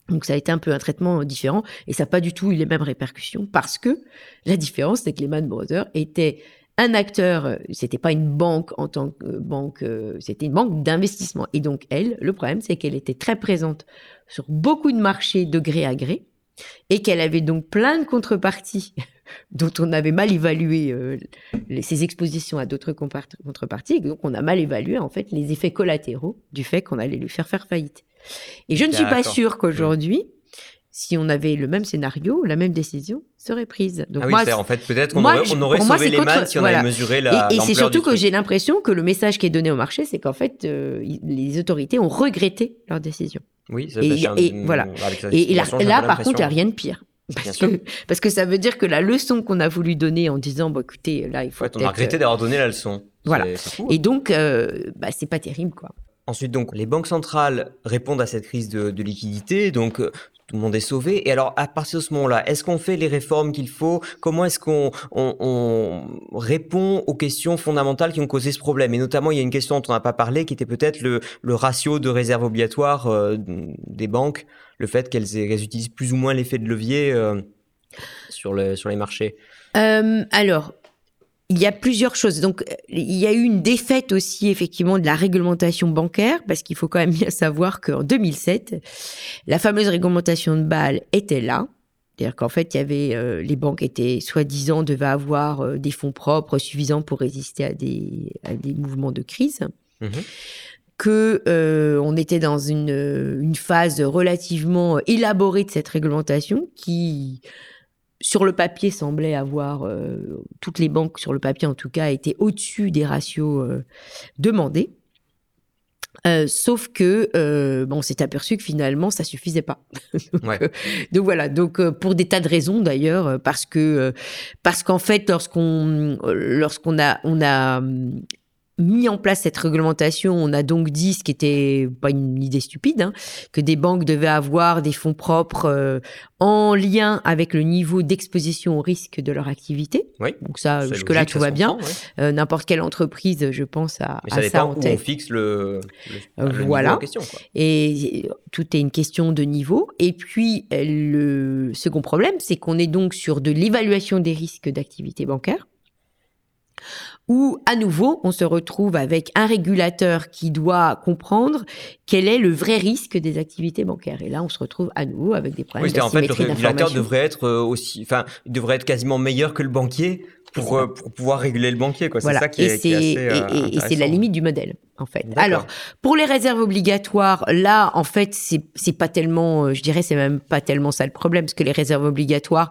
Donc ça a été un peu un traitement euh, différent et ça n'a pas du tout eu les mêmes répercussions parce que la différence c'est que Lehman Brothers était un acteur, c'était pas une banque en tant que banque, c'était une banque d'investissement. Et donc elle, le problème c'est qu'elle était très présente sur beaucoup de marchés de gré à gré et qu'elle avait donc plein de contreparties dont on avait mal évalué euh, ses expositions à d'autres contreparties, et donc on a mal évalué en fait les effets collatéraux du fait qu'on allait lui faire faire faillite. Et je ne suis pas sûre qu'aujourd'hui, si on avait le même scénario, la même décision serait prise. Donc ah oui, moi, en fait, peut-être qu'on aurait, on aurait sauvé les contre, si on avait mesuré la. Et, et c'est surtout que j'ai l'impression que le message qui est donné au marché, c'est qu'en fait, euh, les autorités ont regretté leur décision. Oui, ça et, et voilà. Et, là, par contre, il n'y a rien de pire. Parce que, parce que, ça veut dire que la leçon qu'on a voulu donner en disant, bah, écoutez, là, il faut. on a regretté d'avoir donné la leçon. Voilà. et hein. donc, euh, bah, c'est pas terrible, quoi. Ensuite, donc, les banques centrales répondent à cette crise de, liquidité. Donc, euh, tout le monde est sauvé. Et alors, à partir de ce moment-là, est-ce qu'on fait les réformes qu'il faut? Comment est-ce qu'on on, répond aux questions fondamentales qui ont causé ce problème? Et notamment, il y a une question dont on n'a pas parlé, qui était peut-être le, ratio de réserve obligatoire euh, des banques, le fait qu'elles utilisent plus ou moins l'effet de levier euh, sur, le, sur les marchés. Alors, il y a plusieurs choses. Donc, il y a eu une défaite aussi, effectivement, de la réglementation bancaire, parce qu'il faut quand même bien savoir qu'en 2007, la fameuse réglementation de Bâle était là. C'est-à-dire qu'en fait, il y avait, euh, les banques étaient, soi-disant, devaient avoir euh, des fonds propres suffisants pour résister à des, à des mouvements de crise. Mmh que euh, on était dans une, une phase relativement élaborée de cette réglementation qui sur le papier semblait avoir euh, toutes les banques sur le papier en tout cas étaient au-dessus des ratios euh, demandés. Euh, sauf que bon, on s'est aperçu que finalement ça suffisait pas. donc, voilà, donc pour des tas de raisons d'ailleurs, parce que parce qu'en fait lorsqu'on lorsqu'on a on a mis en place cette réglementation, on a donc dit, ce qui était pas une idée stupide, hein, que des banques devaient avoir des fonds propres euh, en lien avec le niveau d'exposition au risque de leur activité. Oui, donc ça, jusque-là, tout va bien. Euh, n'importe quelle entreprise, je pense, à, ça, à ça en tête. on fixe le, euh, voilà. question. Et tout est une question de niveau. Et puis, le second problème, c'est qu'on est donc sur de l'évaluation des risques d'activité bancaire où à nouveau on se retrouve avec un régulateur qui doit comprendre quel est le vrai risque des activités bancaires. Et là, on se retrouve à nouveau avec des problèmes. Oui, en fait, le régulateur devrait être euh, aussi, enfin, devrait être quasiment meilleur que le banquier pour, euh, pour pouvoir réguler le banquier. C'est ça qui est, et assez, euh, et, c'est la limite du modèle. en fait. Alors, pour les réserves obligatoires, là, en fait, c'est c'est pas tellement, euh, je dirais, c'est même pas tellement ça le problème, parce que les réserves obligatoires,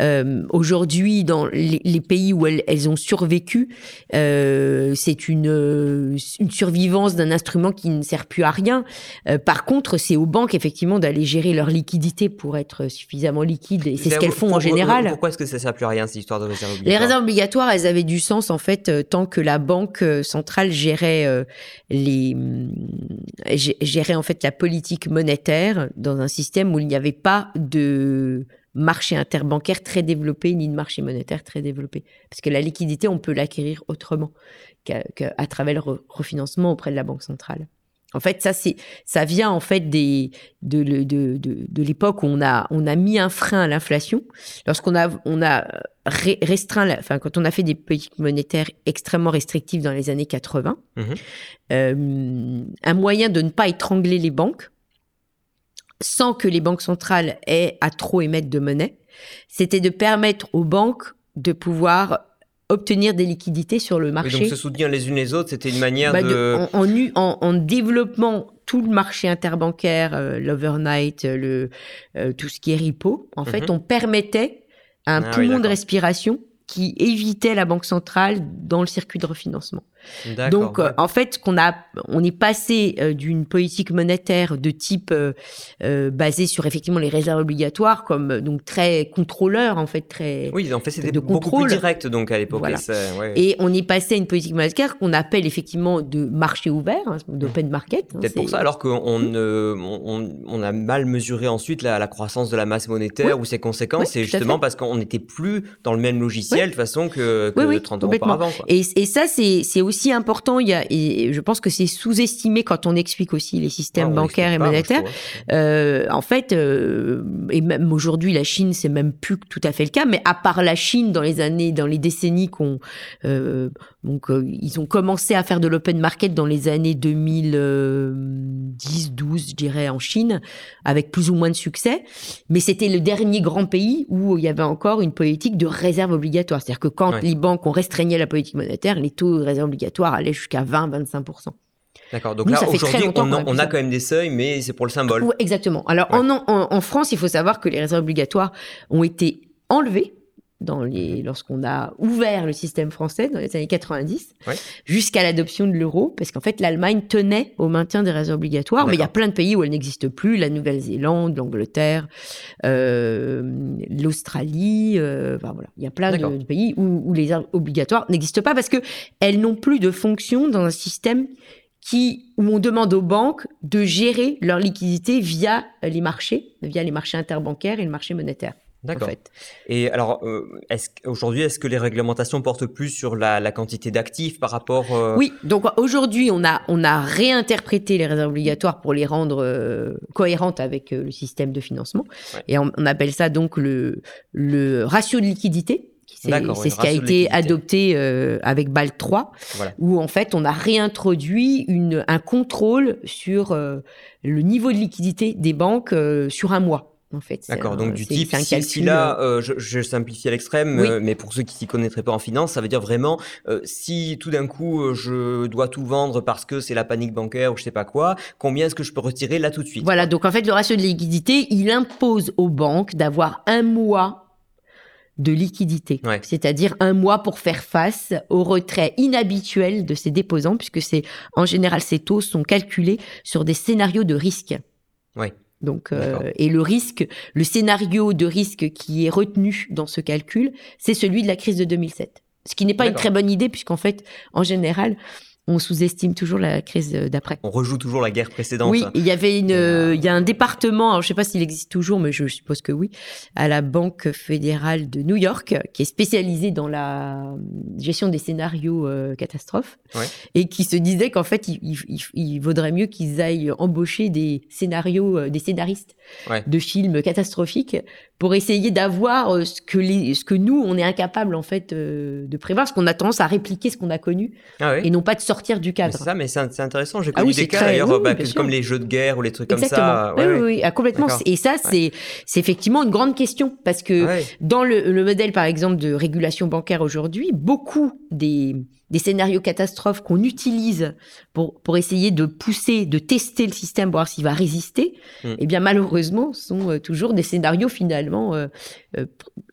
euh, aujourd'hui, dans les, les, pays où elles, elles ont survécu, euh, c'est une une survivance d'un instrument qui ne sert plus à rien. Par contre, c'est aux banques effectivement d'aller gérer leur liquidité pour être suffisamment liquide, et c'est ce qu'elles font en général. Pourquoi est-ce que ça sert plus à rien cette histoire de réserves obligatoires? Les réserves obligatoires, elles avaient du sens en fait tant que la banque centrale gérait les gérer en fait la politique monétaire dans un système où il n'y avait pas de marché interbancaire très développé ni de marché monétaire très développé. Parce que la liquidité, on peut l'acquérir autrement qu'à travers le refinancement auprès de la Banque centrale. En fait, ça, c'est, ça vient en fait des, de, de, de, de l'époque où on a, on a mis un frein à l'inflation. Lorsqu'on a, on a restreint, enfin, quand on a fait des politiques monétaires extrêmement restrictives dans les années 80, mmh euh, un moyen de ne pas étrangler les banques sans que les banques centrales aient à trop émettre de monnaie, c'était de permettre aux banques de pouvoir obtenir des liquidités sur le marché. Et donc se soutenir les unes les autres, c'était une manière bah, de... en, en, en, développant tout le marché interbancaire, euh, l'overnight, le, euh, tout ce qui est repo, en fait, mhm. on permettait un ah poumon de respiration qui évitait la banque centrale dans le circuit de refinancement. Donc, euh, en fait, qu'on a, on est passé euh, d'une politique monétaire de type euh, basée sur effectivement les réserves obligatoires, comme donc très contrôleur, en fait, très. Oui, en fait, c'était beaucoup plus direct donc à l'époque. Et, on est passé à une politique monétaire qu'on appelle effectivement de marché ouvert, hein, d'open market. Hein, Peut-être pour ça, alors qu'on on, on, a mal mesuré ensuite la, croissance de la masse monétaire ou ses conséquences, c'est justement parce qu'on n'était plus dans le même logiciel de façon que, que 30 ans auparavant. Et, et ça, c'est aussi important. Il y a, et je pense que c'est sous-estimé quand on explique aussi les systèmes ah, bancaires et monétaires. Euh, en fait, euh, et même aujourd'hui, la Chine, c'est même plus tout à fait le cas. Mais à part la Chine, dans les années, dans les décennies qu'on, euh, donc euh, ils ont commencé à faire de l'open market dans les années 2010, 12, je dirais, en Chine, avec plus ou moins de succès. Mais c'était le dernier grand pays où il y avait encore une politique de réserve obligatoire. C'est-à-dire que quand les banques ont restreigné la politique monétaire, les taux de réserve obligatoire allaient jusqu'à 20-25%. D'accord. Donc là, aujourd'hui, on, on, a quand même des seuils, mais c'est pour le symbole. exactement. Alors, en, en, France, il faut savoir que les réserves obligatoires ont été enlevées dans les, lorsqu'on a ouvert le système français dans les années 90, jusqu'à l'adoption de l'euro, parce qu'en fait, l'Allemagne tenait au maintien des réserves obligatoires, mais il y a plein de pays où elles n'existent plus, la Nouvelle-Zélande, l'Angleterre, euh, l'Australie, euh, enfin, voilà. Il y a plein de, pays où, où les réserves obligatoires n'existent pas parce que elles n'ont plus de fonction dans un système qui, où on demande aux banques de gérer leur liquidité via les marchés, via les marchés interbancaires et le marché monétaire. D'accord. En fait. Et alors, euh, est aujourd'hui, est-ce que les réglementations portent plus sur la, quantité d'actifs par rapport euh, Oui, donc aujourd'hui, on a, on a réinterprété les réserves obligatoires pour les rendre euh, cohérentes avec le système de financement. Et on, appelle ça donc le, le ratio de liquidité. C'est ce qui a été adopté avec BAL 3, où en fait on a réintroduit une, un contrôle sur le niveau de liquidité des banques sur un mois en fait. D'accord, donc du type, si, là, euh, euh, je, simplifie à l'extrême, euh, mais pour ceux qui s'y connaîtraient pas en finance, ça veut dire vraiment, si tout d'un coup je dois tout vendre parce que c'est la panique bancaire ou je sais pas quoi, combien est-ce que je peux retirer là tout de suite Voilà, donc en fait, le ratio de liquidité, il impose aux banques d'avoir un mois de liquidité, c'est-à-dire un mois pour faire face au retrait inhabituel de ces déposants, puisque c'est en général ces taux sont calculés sur des scénarios de risque. Oui. Donc, euh, et le risque, le scénario de risque qui est retenu dans ce calcul, c'est celui de la crise de 2007. Ce qui n'est pas une très bonne idée, puisqu'en fait, en général, on sous-estime toujours la crise d'après. On rejoue toujours la guerre précédente. Oui, il y avait une, euh, il y a un département, alors je sais pas s'il existe toujours, mais je suppose que oui, à la Banque fédérale de New York, qui est spécialisée dans la gestion des scénarios euh, catastrophes, et qui se disait qu'en fait, il, vaudrait mieux qu'ils aillent embaucher des scénarios, euh, des scénaristes de films catastrophiques pour essayer d'avoir euh, ce que les, ce que nous on est incapable en fait euh, de prévoir, parce qu'on a tendance à répliquer ce qu'on a connu ah et non pas de sortir du cadre. C'est ça, mais c'est intéressant. J'ai ah connu des cas d'ailleurs, bah, comme les jeux de guerre ou les trucs comme ça. oui, oui, oui, ah, complètement. Et ça, c'est c'est effectivement une grande question parce que dans le, le modèle par exemple de régulation bancaire aujourd'hui, beaucoup des des scénarios catastrophes qu'on utilise pour, pour essayer de pousser, de tester le système, voir s'il va résister, mm. eh bien malheureusement, sont euh, toujours des scénarios finalement euh, euh,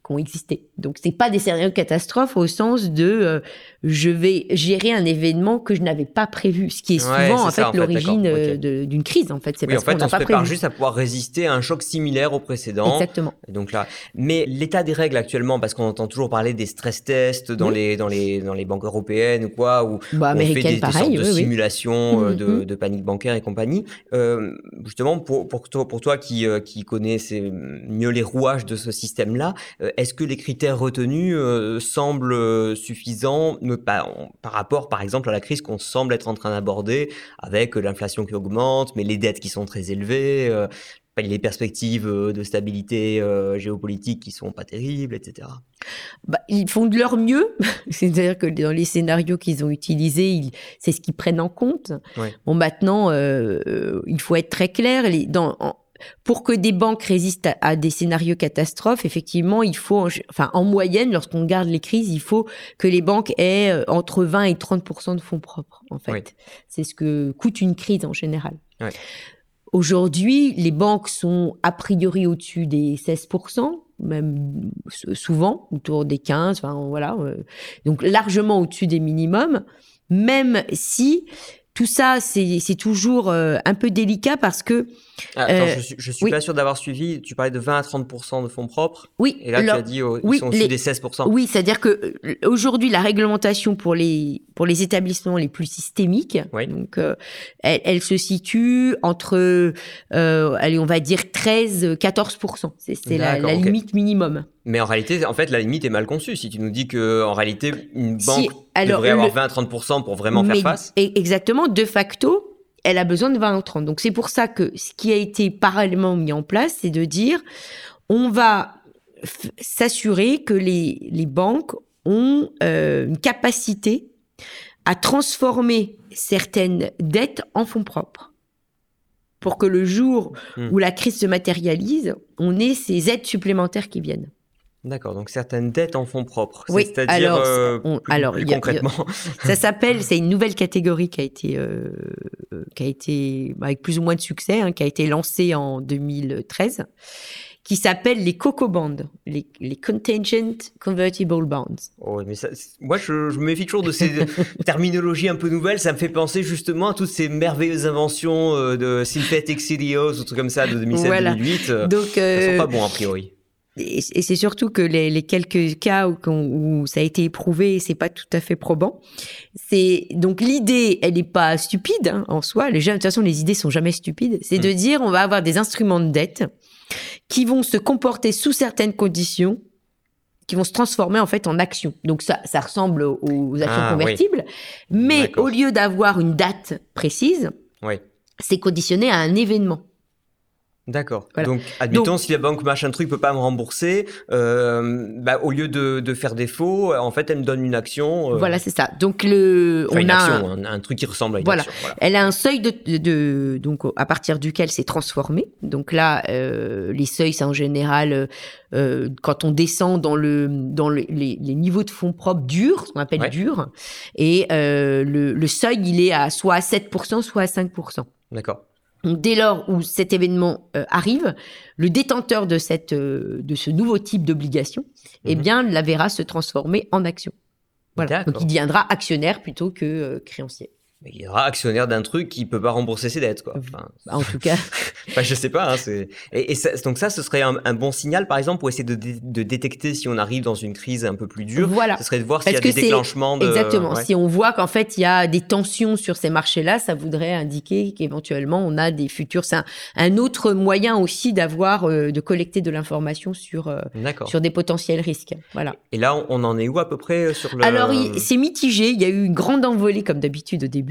qui ont existé. Donc c'est pas des scénarios catastrophes au sens de je vais gérer un événement que je n'avais pas prévu, ce qui est souvent en fait, l'origine d'une crise en fait. C'est parce en fait on, se prépare juste à pouvoir résister à un choc similaire au précédent. Exactement. Donc là, mais l'état des règles actuellement, parce qu'on entend toujours parler des stress tests dans les dans les dans les banques européennes ou quoi, ou bah, on fait des, pareil, sortes de simulations mmh, de, mmh. de, panique bancaire et compagnie. Euh, justement, pour, pour toi, pour toi qui, euh, qui connais mieux les rouages de ce système-là, euh, est-ce que les critères retenus euh, semblent suffisants par, par rapport, par exemple, à la crise qu'on semble être en train d'aborder, avec l'inflation qui augmente, mais les dettes qui sont très élevées, les perspectives de stabilité géopolitique qui sont pas terribles, etc. Bah, ils font de leur mieux, c'est-à-dire que dans les scénarios qu'ils ont utilisés, c'est ce qu'ils prennent en compte. Bon, maintenant, euh, il faut être très clair. dans, pour que des banques résistent à, des scénarios catastrophes, effectivement, il faut, enfin, en moyenne, lorsqu'on garde les crises, il faut que les banques aient euh, entre 20 et 30% de fonds propres. En fait, c'est ce que coûte une crise en général. Aujourd'hui, les banques sont a priori au-dessus des 16%, même souvent autour des 15, enfin voilà, euh, donc largement au-dessus des minimums, même si tout ça, c'est toujours euh, un peu délicat parce que. Ah, attends, euh, je suis, je suis pas sûr d'avoir suivi. Tu parlais de 20 à 30 de fonds propres. Oui. Et là, tu as dit oh, ils sont au-dessus des 16% Oui, c'est-à-dire que euh, aujourd'hui, la réglementation pour les pour les établissements les plus systémiques, donc elle, elle, se situe entre, allez, on va dire 13 14% C'est la, la limite minimum. Mais en réalité, en fait, la limite est mal conçue. Si tu nous dis que en réalité, une banque devrait avoir 20 à 30% pour vraiment faire face. Exactement, de facto, elle a besoin de 20 à 30. Donc c'est pour ça que ce qui a été parallèlement mis en place, c'est de dire on va s'assurer que les, les banques ont euh, une capacité à transformer certaines dettes en fonds propres pour que le jour hmm. où la crise se matérialise, on ait ces aides supplémentaires qui viennent. D'accord, donc certaines dettes en fonds propres. Oui, c'est-à-dire alors, euh, alors concrètement. ça s'appelle, c'est une nouvelle catégorie qui a été, euh, qui a été avec plus ou moins de succès, hein, qui a été lancée en 2013, qui s'appelle les Coco Bonds, les, les, Contingent Convertible Bonds. Oh, mais ça, moi, je, je, me méfie toujours de ces terminologies un peu nouvelles. Ça me fait penser justement à toutes ces merveilleuses inventions euh, de Synthetic CDOs, ou trucs comme ça de 2007-2008. Voilà. Donc, euh, ça sent pas bon a priori. Et, c'est surtout que les, les quelques cas où, où, ça a été éprouvé, c'est pas tout à fait probant. C'est donc l'idée, elle n'est pas stupide hein, en soi. Les de toute façon, les idées sont jamais stupides. C'est de mm. dire, on va avoir des instruments de dette qui vont se comporter sous certaines conditions, qui vont se transformer en fait en actions. Donc ça, ça ressemble aux actions ah, convertibles, mais au lieu d'avoir une date précise, oui. c'est conditionné à un événement. D'accord. Donc, admettons, si la banque machin truc peut pas me rembourser, euh, bah, au lieu de, de, faire défaut, en fait, elle me donne une action. Euh, voilà, c'est ça. Donc le, on une a action, un, un, truc qui ressemble à une voilà. action. Voilà. Elle a un seuil de, de, donc à partir duquel c'est transformé. Donc là, euh, les seuils, c'est en général euh, quand on descend dans le dans le, les, les, niveaux de fonds propres durs, ce qu'on appelle ouais. durs, et euh, le, le seuil, il est à soit à 7%, soit à 5%. D'accord dès lors où cet événement euh, arrive, le détenteur de, cette, euh, de ce nouveau type d'obligation, eh mhm. bien, la verra se transformer en action. Voilà. Donc, il deviendra actionnaire plutôt que euh, créancier il sera actionnaire d'un truc qui peut pas rembourser ses dettes, quoi. Enfin, bah, en tout cas. enfin, je sais pas. Hein, et, et ça, donc ça, ce serait un, bon signal, par exemple, pour essayer de, de, détecter si on arrive dans une crise un peu plus dure. Voilà. Ce serait de voir s'il y a des déclenchements. De... Exactement. Si on voit qu'en fait il y a des tensions sur ces marchés-là, ça voudrait indiquer qu'éventuellement on a des futurs. C'est un, autre moyen aussi d'avoir, euh, de collecter de l'information sur euh, sur des potentiels risques. Voilà. Et là, on en est où à peu près sur le. Alors, c'est mitigé. Il y a eu une grande envolée comme d'habitude au début.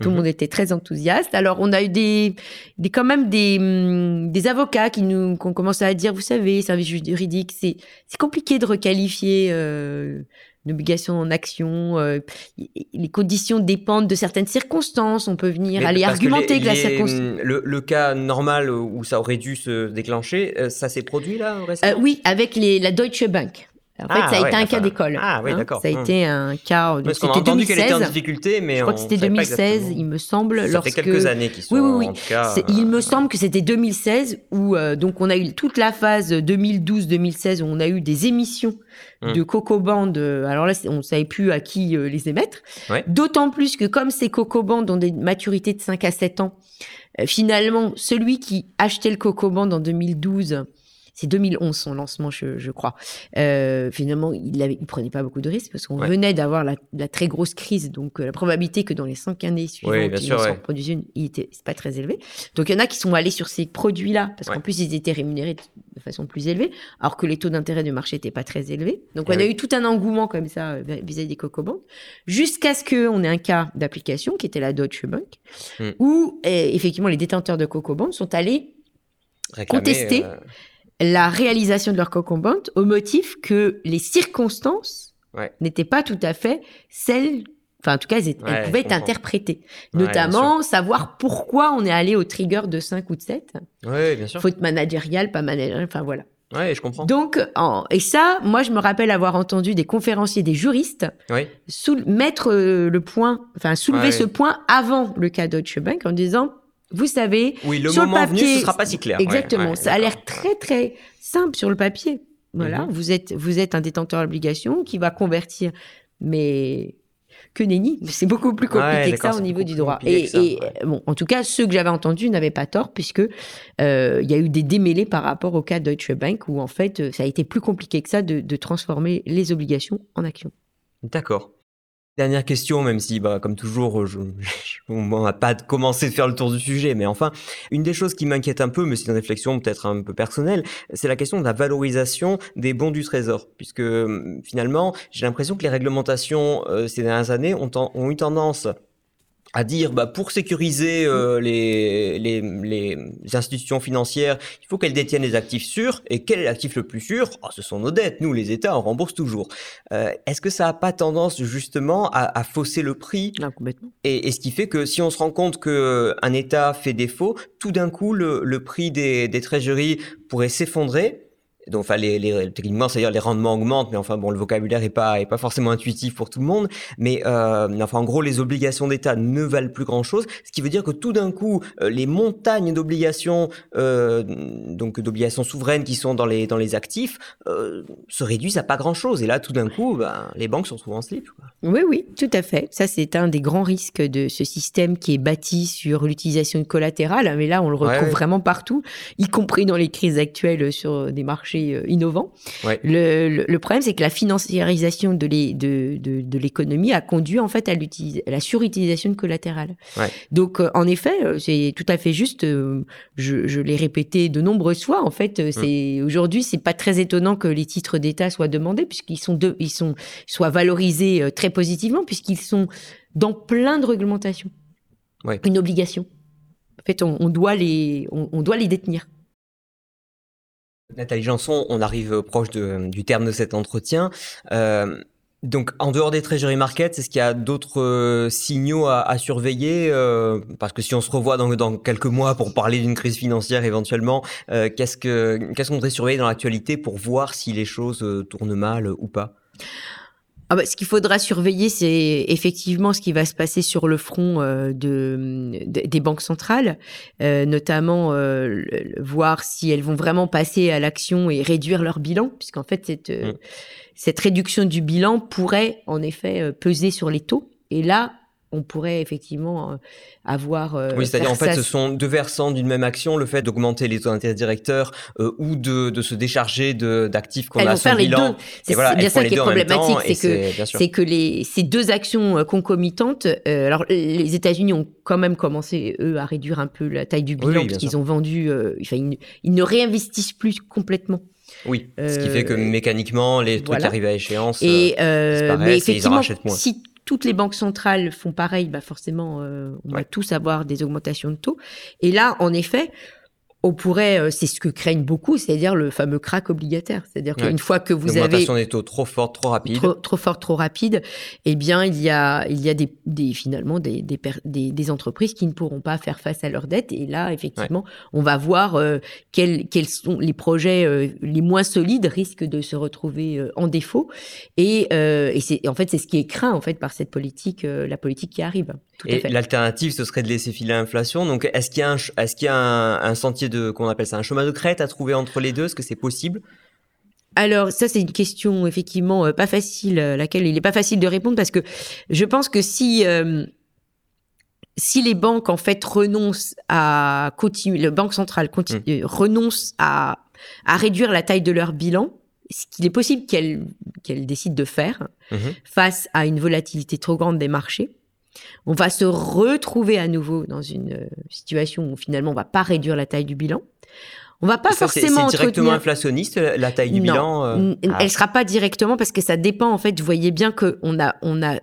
Tout le monde mhm. était très enthousiaste. Alors, on a eu des, des quand même des, hum, des avocats qui nous qui ont commencé à dire, vous savez, service juridique, c'est c'est compliqué de requalifier euh, une obligation en action. Euh, les conditions dépendent de certaines circonstances. On peut venir aller argumenter que la circonstance. Hum, le, le, cas normal où ça aurait dû se déclencher, euh, ça s'est produit là récemment? Oui, avec les, la Deutsche Bank. En fait, Ah, ça a ouais, été un cas d'école. ah, oui, hein. d'accord. Ça a Hum. été un cas. Parce qu'on a entendu qu'elle était en 2016. difficulté, mais Je crois on que c'était savait pas 2016, exactement. il me semble. Ça lorsque... fait quelques années qu'ils sont Oui, oui, oui. en tout cas. Il euh, me semble que c'était 2016 où euh, donc on a eu toute la phase 2012-2016 où on a eu des émissions Mm. de coco-bandes. euh, Alors là, on savait plus à qui euh, les émettre. Ouais. D'autant plus que comme ces coco-bandes ont des maturités de 5 à 7 ans, finalement, celui qui achetait le coco-band en 2012, c'est 2011 son lancement, je, je crois. Euh, finalement, il, il prenait pas beaucoup de risques parce qu'on Ouais. venait d'avoir la, la très grosse crise, donc euh, la probabilité que dans les cinq années suivantes, Oui, bien il sûr, en ouais. une, il était c'est pas très élevé. Donc il y en a qui sont allés sur ces produits-là parce Ouais. qu'en plus ils étaient rémunérés de façon plus élevée, alors que les taux d'intérêt du marché n'étaient pas très élevés. Donc Eh on a eu tout un engouement comme ça euh, vis-à-vis des coco-banks, jusqu'à ce qu'on ait un cas d'application qui était la Deutsche Bank, Hmm. où eh, effectivement les détenteurs de coco-banks sont allés réclamer, contester. euh, la réalisation de leur coco-band au motif que les circonstances Ouais. n'étaient pas tout à fait celles Enfin, en tout cas, elles, étaient- elles Ouais, pouvaient être interprétées. Ouais, Notamment, savoir pourquoi on est allé au trigger de 5 ou de 7. Oui, bien sûr. Faute managériale, pas managériale, enfin voilà. Oui, je comprends. Donc, en- et ça, moi, je me rappelle avoir entendu des conférenciers, des juristes, Oui, sou- mettre euh, le point, enfin, soulever Ouais. ce point avant le cas Deutsche Bank en disant, vous savez, oui le Sur le moment venu, papier, ce sera pas si clair. Exactement. ouais, ça a l'air très très simple sur le papier. Voilà, Mhm. vous êtes vous êtes un détenteur d'obligation qui va convertir, mais que nenni, c'est beaucoup plus compliqué Ouais, que ça au niveau du droit. Et, ça, bon, en tout cas, ceux que j'avais entendus n'avaient pas tort puisque euh, il y a eu des démêlés par rapport au cas Deutsche Bank où en fait euh, ça a été plus compliqué que ça de, de transformer les obligations en actions. D'accord. Dernière question, même si, bah, comme toujours, je, on n'a pas commencé de faire le tour du sujet, mais enfin, une des choses qui m'inquiète un peu, mais c'est une réflexion peut-être un peu personnelle, c'est la question de la valorisation des bons du Trésor, puisque hum, finalement, j'ai l'impression que les réglementations euh, ces dernières années ont, ont eu tendance à dire, bah, pour sécuriser euh, les, les, les institutions financières, il faut qu'elles détiennent des actifs sûrs. Et quel est l'actif le plus sûr? Ah, Ce sont nos dettes. Nous, les États, on rembourse toujours. Euh, Est-ce que ça n'a pas tendance justement à, à fausser le prix? Non, complètement. et, et ce qui fait que si on se rend compte que un État fait défaut, tout d'un coup le, le prix des, des trésoreries pourrait s'effondrer. Donc, enfin, les, les, techniquement, c'est-à-dire les rendements augmentent, mais enfin, bon, le vocabulaire est pas, est pas forcément intuitif pour tout le monde. Mais, euh, enfin, en gros, les obligations d'État ne valent plus grand-chose, ce qui veut dire que tout d'un coup, euh, les montagnes d'obligations, euh, donc d'obligations souveraines qui sont dans les, dans les actifs, euh, se réduisent à pas grand-chose. Et là, tout d'un coup, ben, les banques se retrouvent en slip. Quoi. Oui, oui, tout à fait. Ça, c'est un des grands risques de ce système qui est bâti sur l'utilisation de collatéral. Mais là, on le retrouve Ouais, ouais. vraiment partout, y compris dans les crises actuelles sur des marchés euh, innovants. Ouais. Le, le- le problème, c'est que la financiarisation de l'é- de, de, de l'économie a conduit en fait à, à la surutilisation de collatéral. Ouais. Donc, euh, en effet, euh, c'est tout à fait juste. euh, Je, je l'ai répété de nombreuses fois. En fait, euh, c'est aujourd'hui, c'est pas très étonnant que les titres d'État soient demandés puisqu'ils sont, de, ils sont soient valorisés euh, très positivement puisqu'ils sont dans plein de réglementations. Ouais. Une obligation. En fait, on, on doit les, on, on doit les détenir. Nathalie Janson, on arrive proche du terme de cet entretien. Euh, donc, en dehors des treasury markets, est-ce qu'il y a d'autres euh, signaux à, surveiller euh, Parce que si on se revoit dans, quelques mois pour parler d'une crise financière éventuellement, euh, qu'est-ce que qu'est-ce qu'on devrait surveiller dans l'actualité pour voir si les choses euh, tournent mal ou pas? Ah bah, ce qu'il faudra surveiller, c'est effectivement ce qui va se passer sur le front euh, de, de- des banques centrales, euh, notamment euh, le- voir si elles vont vraiment passer à l'action et réduire leur bilan, puisqu'en fait cette, euh, Mm. cette réduction du bilan pourrait en effet euh, peser sur les taux. Et là, on pourrait effectivement euh, avoir. euh, Oui, c'est-à-dire en fait, ça ce sont deux versants d'une même action, le fait d'augmenter les taux d'intérêt directeurs euh, ou de, de se décharger d'actifs qu'on a sur les bilan. C'est voilà, bien ça qui est problématique, c'est que les, ces deux actions concomitantes, euh, alors les États-Unis ont quand même commencé, eux, à réduire un peu la taille du bilan, Oui, parce qu'ils ont vendu, enfin, ils, ne- ils ne réinvestissent plus complètement. Oui, ce qui fait que mécaniquement, les trucs voilà. arrivent à échéance. Et, euh, et ils en effectivement, rachètent moins. si toutes les banques centrales font pareil, bah forcément, euh, on va tous avoir des augmentations de taux. Et là, en effet, on pourrait, euh, c'est ce que craignent beaucoup, c'est-à-dire le fameux crack obligataire. C'est-à-dire Ouais. qu'une fois que vous avez L'augmentation des taux trop forte, trop rapide. trop, trop fort, trop rapide, eh bien, il y a, il y a des, des- finalement des, des, entreprises qui ne pourront pas faire face à leurs dettes. Et là, effectivement, on va voir euh, quels, quels sont les projets euh, les moins solides risquent de se retrouver euh, en défaut. Et, et c'est, en fait, c'est ce qui est craint en fait par cette politique, la politique qui arrive. Tout Et l'alternative, ce serait de laisser filer l'inflation. Donc, est-ce qu'il y a un, est-ce qu'il y a un, un sentier de, qu'on appelle ça, un chemin de crête à trouver entre les deux Est-ce que c'est possible? Alors ça c'est une question effectivement euh, pas facile, à laquelle il n'est pas facile de répondre parce que je pense que si euh, si les banques en fait renoncent à continuer, le banque centrale continue, euh, renonce à à réduire la taille de leur bilan, ce qu'il est possible qu'elles décident de faire Mhm. face à une volatilité trop grande des marchés. On va se retrouver à nouveau dans une euh, situation où finalement on va pas réduire la taille du bilan. On va pas Ça, forcément C'est directement entretenir- inflationniste, la, taille du Non. bilan euh, ah. Elle sera pas directement parce que ça dépend en fait. Vous voyez bien que on a on a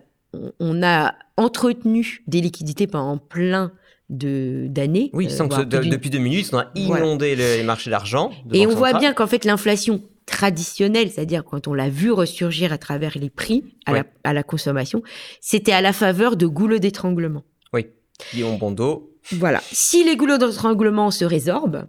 on a entretenu des liquidités pendant plein de d'années. Oui, euh, sans que de- depuis 2008, on a Voilà. inondé les marchés d'argent. Et on voit bien qu'en fait l'inflation traditionnelle, c'est-à-dire quand on l'a vu ressurgir à travers les prix à, la, à la consommation, c'était à la faveur de goulots d'étranglement. Oui, qui ont bon dos. Voilà. Si les goulots d'étranglement se résorbent,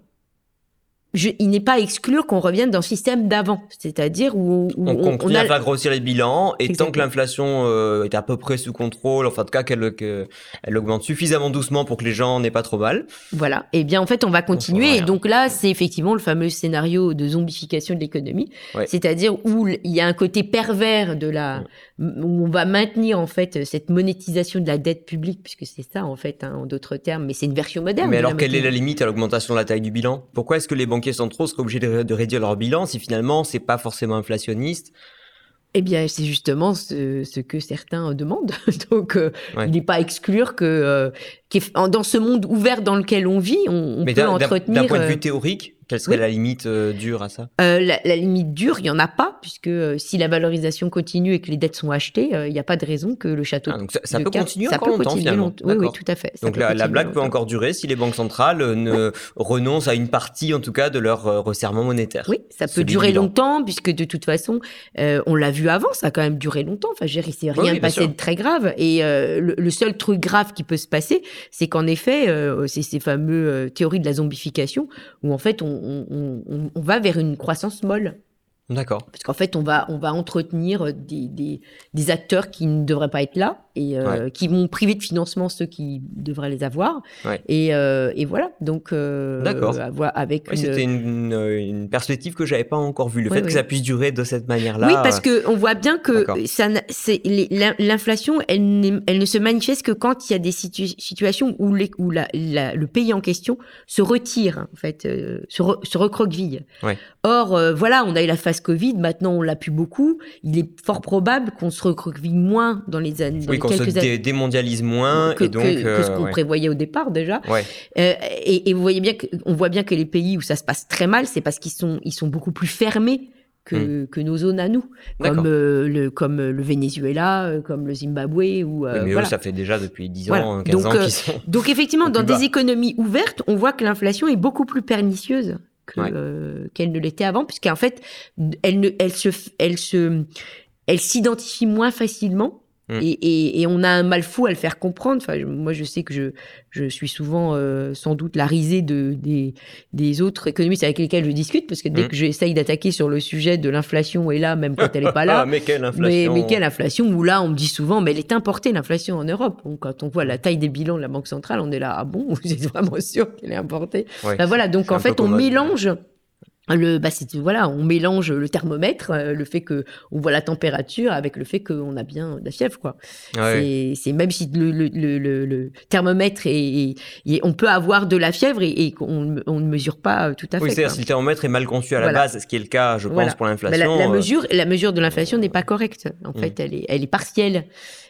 je- il n'est pas à exclure qu'on revienne dans le système d'avant, c'est-à-dire où, où On, on, on a à faire grossir les bilans et tant que l'inflation euh, est à peu près sous contrôle, enfin en tout cas qu'elle que- elle augmente suffisamment doucement pour que les gens n'aient pas trop mal. Voilà. Eh bien, en fait, on va continuer. Et donc là, c'est effectivement le fameux scénario de zombification de l'économie. Ouais. C'est-à-dire où il y a un côté pervers de la, où on va maintenir, en fait, cette monétisation de la dette publique, puisque c'est ça, en fait, hein, en d'autres termes. Mais c'est une version moderne. Mais alors quelle est la limite à l'augmentation de la taille du bilan? Pourquoi est-ce que les banquiers centraux seraient obligés de, de réduire leur bilan si finalement c'est pas forcément inflationniste? Eh bien, c'est justement ce, ce que certains demandent. donc, euh, Ouais. il n'est pas à exclure que, euh, dans ce monde ouvert dans lequel on vit, on, on peut entretenir. d'un point de euh, vue théorique, quelle serait oui. la limite euh, dure à ça? Euh, la, la limite dure, il n'y en a pas, puisque euh, si la valorisation continue et que les dettes sont achetées, il n'y a pas de raison que le château Ah, donc ça, ça de peut cartes- continuer ça encore peut longtemps continuer finalement. longtemps. Oui, oui, tout à fait. ça Donc la, blague peut encore durer si les banques centrales ne renoncent à une partie en tout cas de leur resserrement monétaire. Oui, ça peut durer longtemps, puisque de toute façon, on l'a vu avant, ça a quand même duré longtemps. Enfin, je veux dire, il s'est rien oui, passé de très grave. Et le, le seul truc grave qui peut se passer, c'est qu'en effet, c'est ces fameux euh, théories de la zombification, où en fait, on, on- on- on- on va vers une croissance molle. D'accord. Parce qu'en fait, on va, on va entretenir des, des, des acteurs qui ne devraient pas être là et euh, qui vont priver de financement ceux qui devraient les avoir. Ouais. Et, euh, et voilà. Donc, euh, D'accord. avec Oui, une- c'était une, perspective que j'avais pas encore vue. Le fait que ça puisse durer de cette manière-là. Oui, parce que on voit bien que ça, c'est les- l'inflation, elle, ne se manifeste que quand il y a des situ- situations où, les, où la, la- le pays en question se retire, en fait, se, re- se recroqueville. Ouais. Or, voilà, on a eu la phase Covid, maintenant on l'a plus beaucoup. Il est fort probable qu'on se recroqueville moins dans les années, oui, qu'on se dé- démondialise moins que, et donc. que- que euh, ce qu'on ouais. prévoyait au départ déjà. Ouais. Euh, et, et vous voyez bien que, on voit bien que les pays où ça se passe très mal, c'est parce qu'ils sont, ils sont beaucoup plus fermés que, que nos zones à nous, Hmm. Comme, euh, le, comme euh, le Venezuela, euh, comme le Zimbabwe. Ou, euh, mais voilà. eux, ça fait déjà depuis 10 Voilà. ans, 15 Donc, ans euh, qu'ils sont. Donc effectivement, dans des économies ouvertes, on voit que l'inflation est beaucoup plus pernicieuse Ouais. euh, qu'elle ne l'était avant, puisqu'en fait, elle, ne, elle, se, elle, se, elle s'identifie moins facilement. Mm. Et, et, et on a un mal fou à le faire comprendre. Enfin, moi, je sais que je, je suis souvent euh, sans doute la risée de, des, des autres économistes avec lesquels je discute, parce que dès Mm. que j'essaye d'attaquer sur le sujet de l'inflation, et là, même quand elle n'est pas là, Ah, mais quelle inflation mais quelle inflation Où là, on me dit souvent, mais elle est importée, l'inflation en Europe. Donc, quand on voit la taille des bilans de la Banque centrale, on est là, ah bon, vous êtes vraiment sûr qu'elle est importée? Ouais. Bah Voilà, donc en fait, on mélange. Le, bah c'est, voilà, on mélange le thermomètre, euh, le fait que on voit la température avec le fait qu'on a bien de la fièvre, quoi. Ouais. C'est, c'est même si le, le, le, le- thermomètre est- on peut avoir de la fièvre et, et qu'on on ne mesure pas euh, tout à Oui, fait. c'est-à-dire quoi. si le thermomètre est mal conçu à la base, ce qui est le cas, je pense, pour Mais l'inflation. la, la euh, mesure, la mesure de l'inflation n'est pas correcte. En fait, elle est, elle est partielle.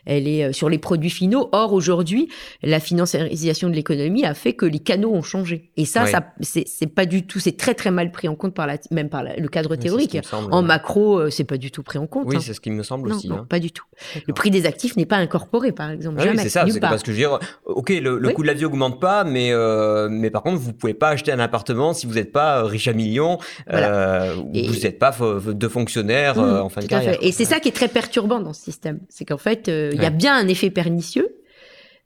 Elle est sur les produits finaux. Or, aujourd'hui, la financiarisation de l'économie a fait que les canaux ont changé. Et ça, Ouais. ça c'est c'est pas du tout, c'est très très mal pris en compte compte par la, même par le cadre théorique. en macro, c'est pas du tout pris en compte. Oui, hein. c'est ce qui me semble aussi. Non, hein. pas du tout. Le prix des actifs n'est pas incorporé, par exemple. Ah oui, c'est ça. C'est parce que je veux dire, ok, le, coût de la vie augmente pas, mais mais par contre, vous pouvez pas acheter un appartement si vous n'êtes pas riche à millions, ou vous n'êtes pas de fonctionnaire mmh, en fin de carrière. Et c'est ça qui est très perturbant dans ce système, c'est qu'en fait, il y a bien un effet pernicieux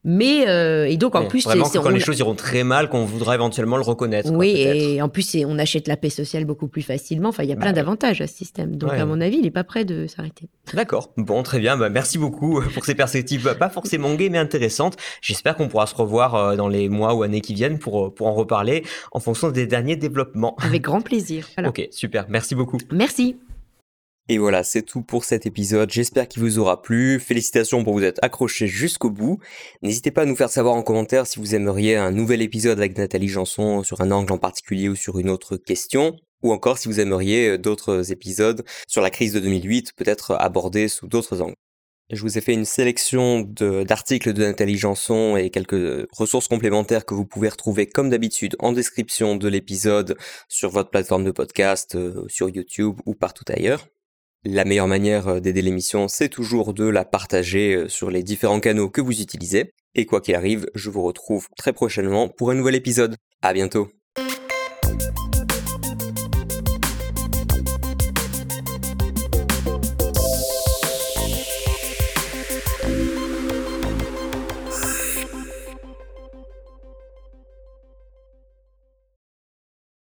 mais euh, et donc en plus, c'est quand les choses iront très mal, qu'on voudra éventuellement le reconnaître. Oui, et en plus, on achète la paix sociale beaucoup plus facilement. Enfin, il y a bah plein d'avantages à ce système. Donc, à mon avis, il n'est pas prêt de s'arrêter. D'accord. Bon, très bien. Bah, merci beaucoup pour ces perspectives, pas forcément gaies, mais intéressantes. J'espère qu'on pourra se revoir euh, dans les mois ou années qui viennent pour euh, pour en reparler en fonction des derniers développements. Avec grand plaisir. Ok, super. Merci beaucoup. Merci. Et voilà, c'est tout pour cet épisode. J'espère qu'il vous aura plu. Félicitations pour vous être accrochés jusqu'au bout. N'hésitez pas à nous faire savoir en commentaire si vous aimeriez un nouvel épisode avec Nathalie Janson sur un angle en particulier ou sur une autre question. Ou encore si vous aimeriez d'autres épisodes sur la crise de 2008, peut-être abordés sous d'autres angles. Je vous ai fait une sélection d'articles de, Nathalie Janson et quelques ressources complémentaires que vous pouvez retrouver comme d'habitude en description de l'épisode sur votre plateforme de podcast, euh, sur YouTube ou partout ailleurs. La meilleure manière euh, d'aider l'émission, c'est toujours de la partager euh, sur les différents canaux que vous utilisez. Et quoi qu'il arrive, je vous retrouve très prochainement pour un nouvel épisode. À bientôt.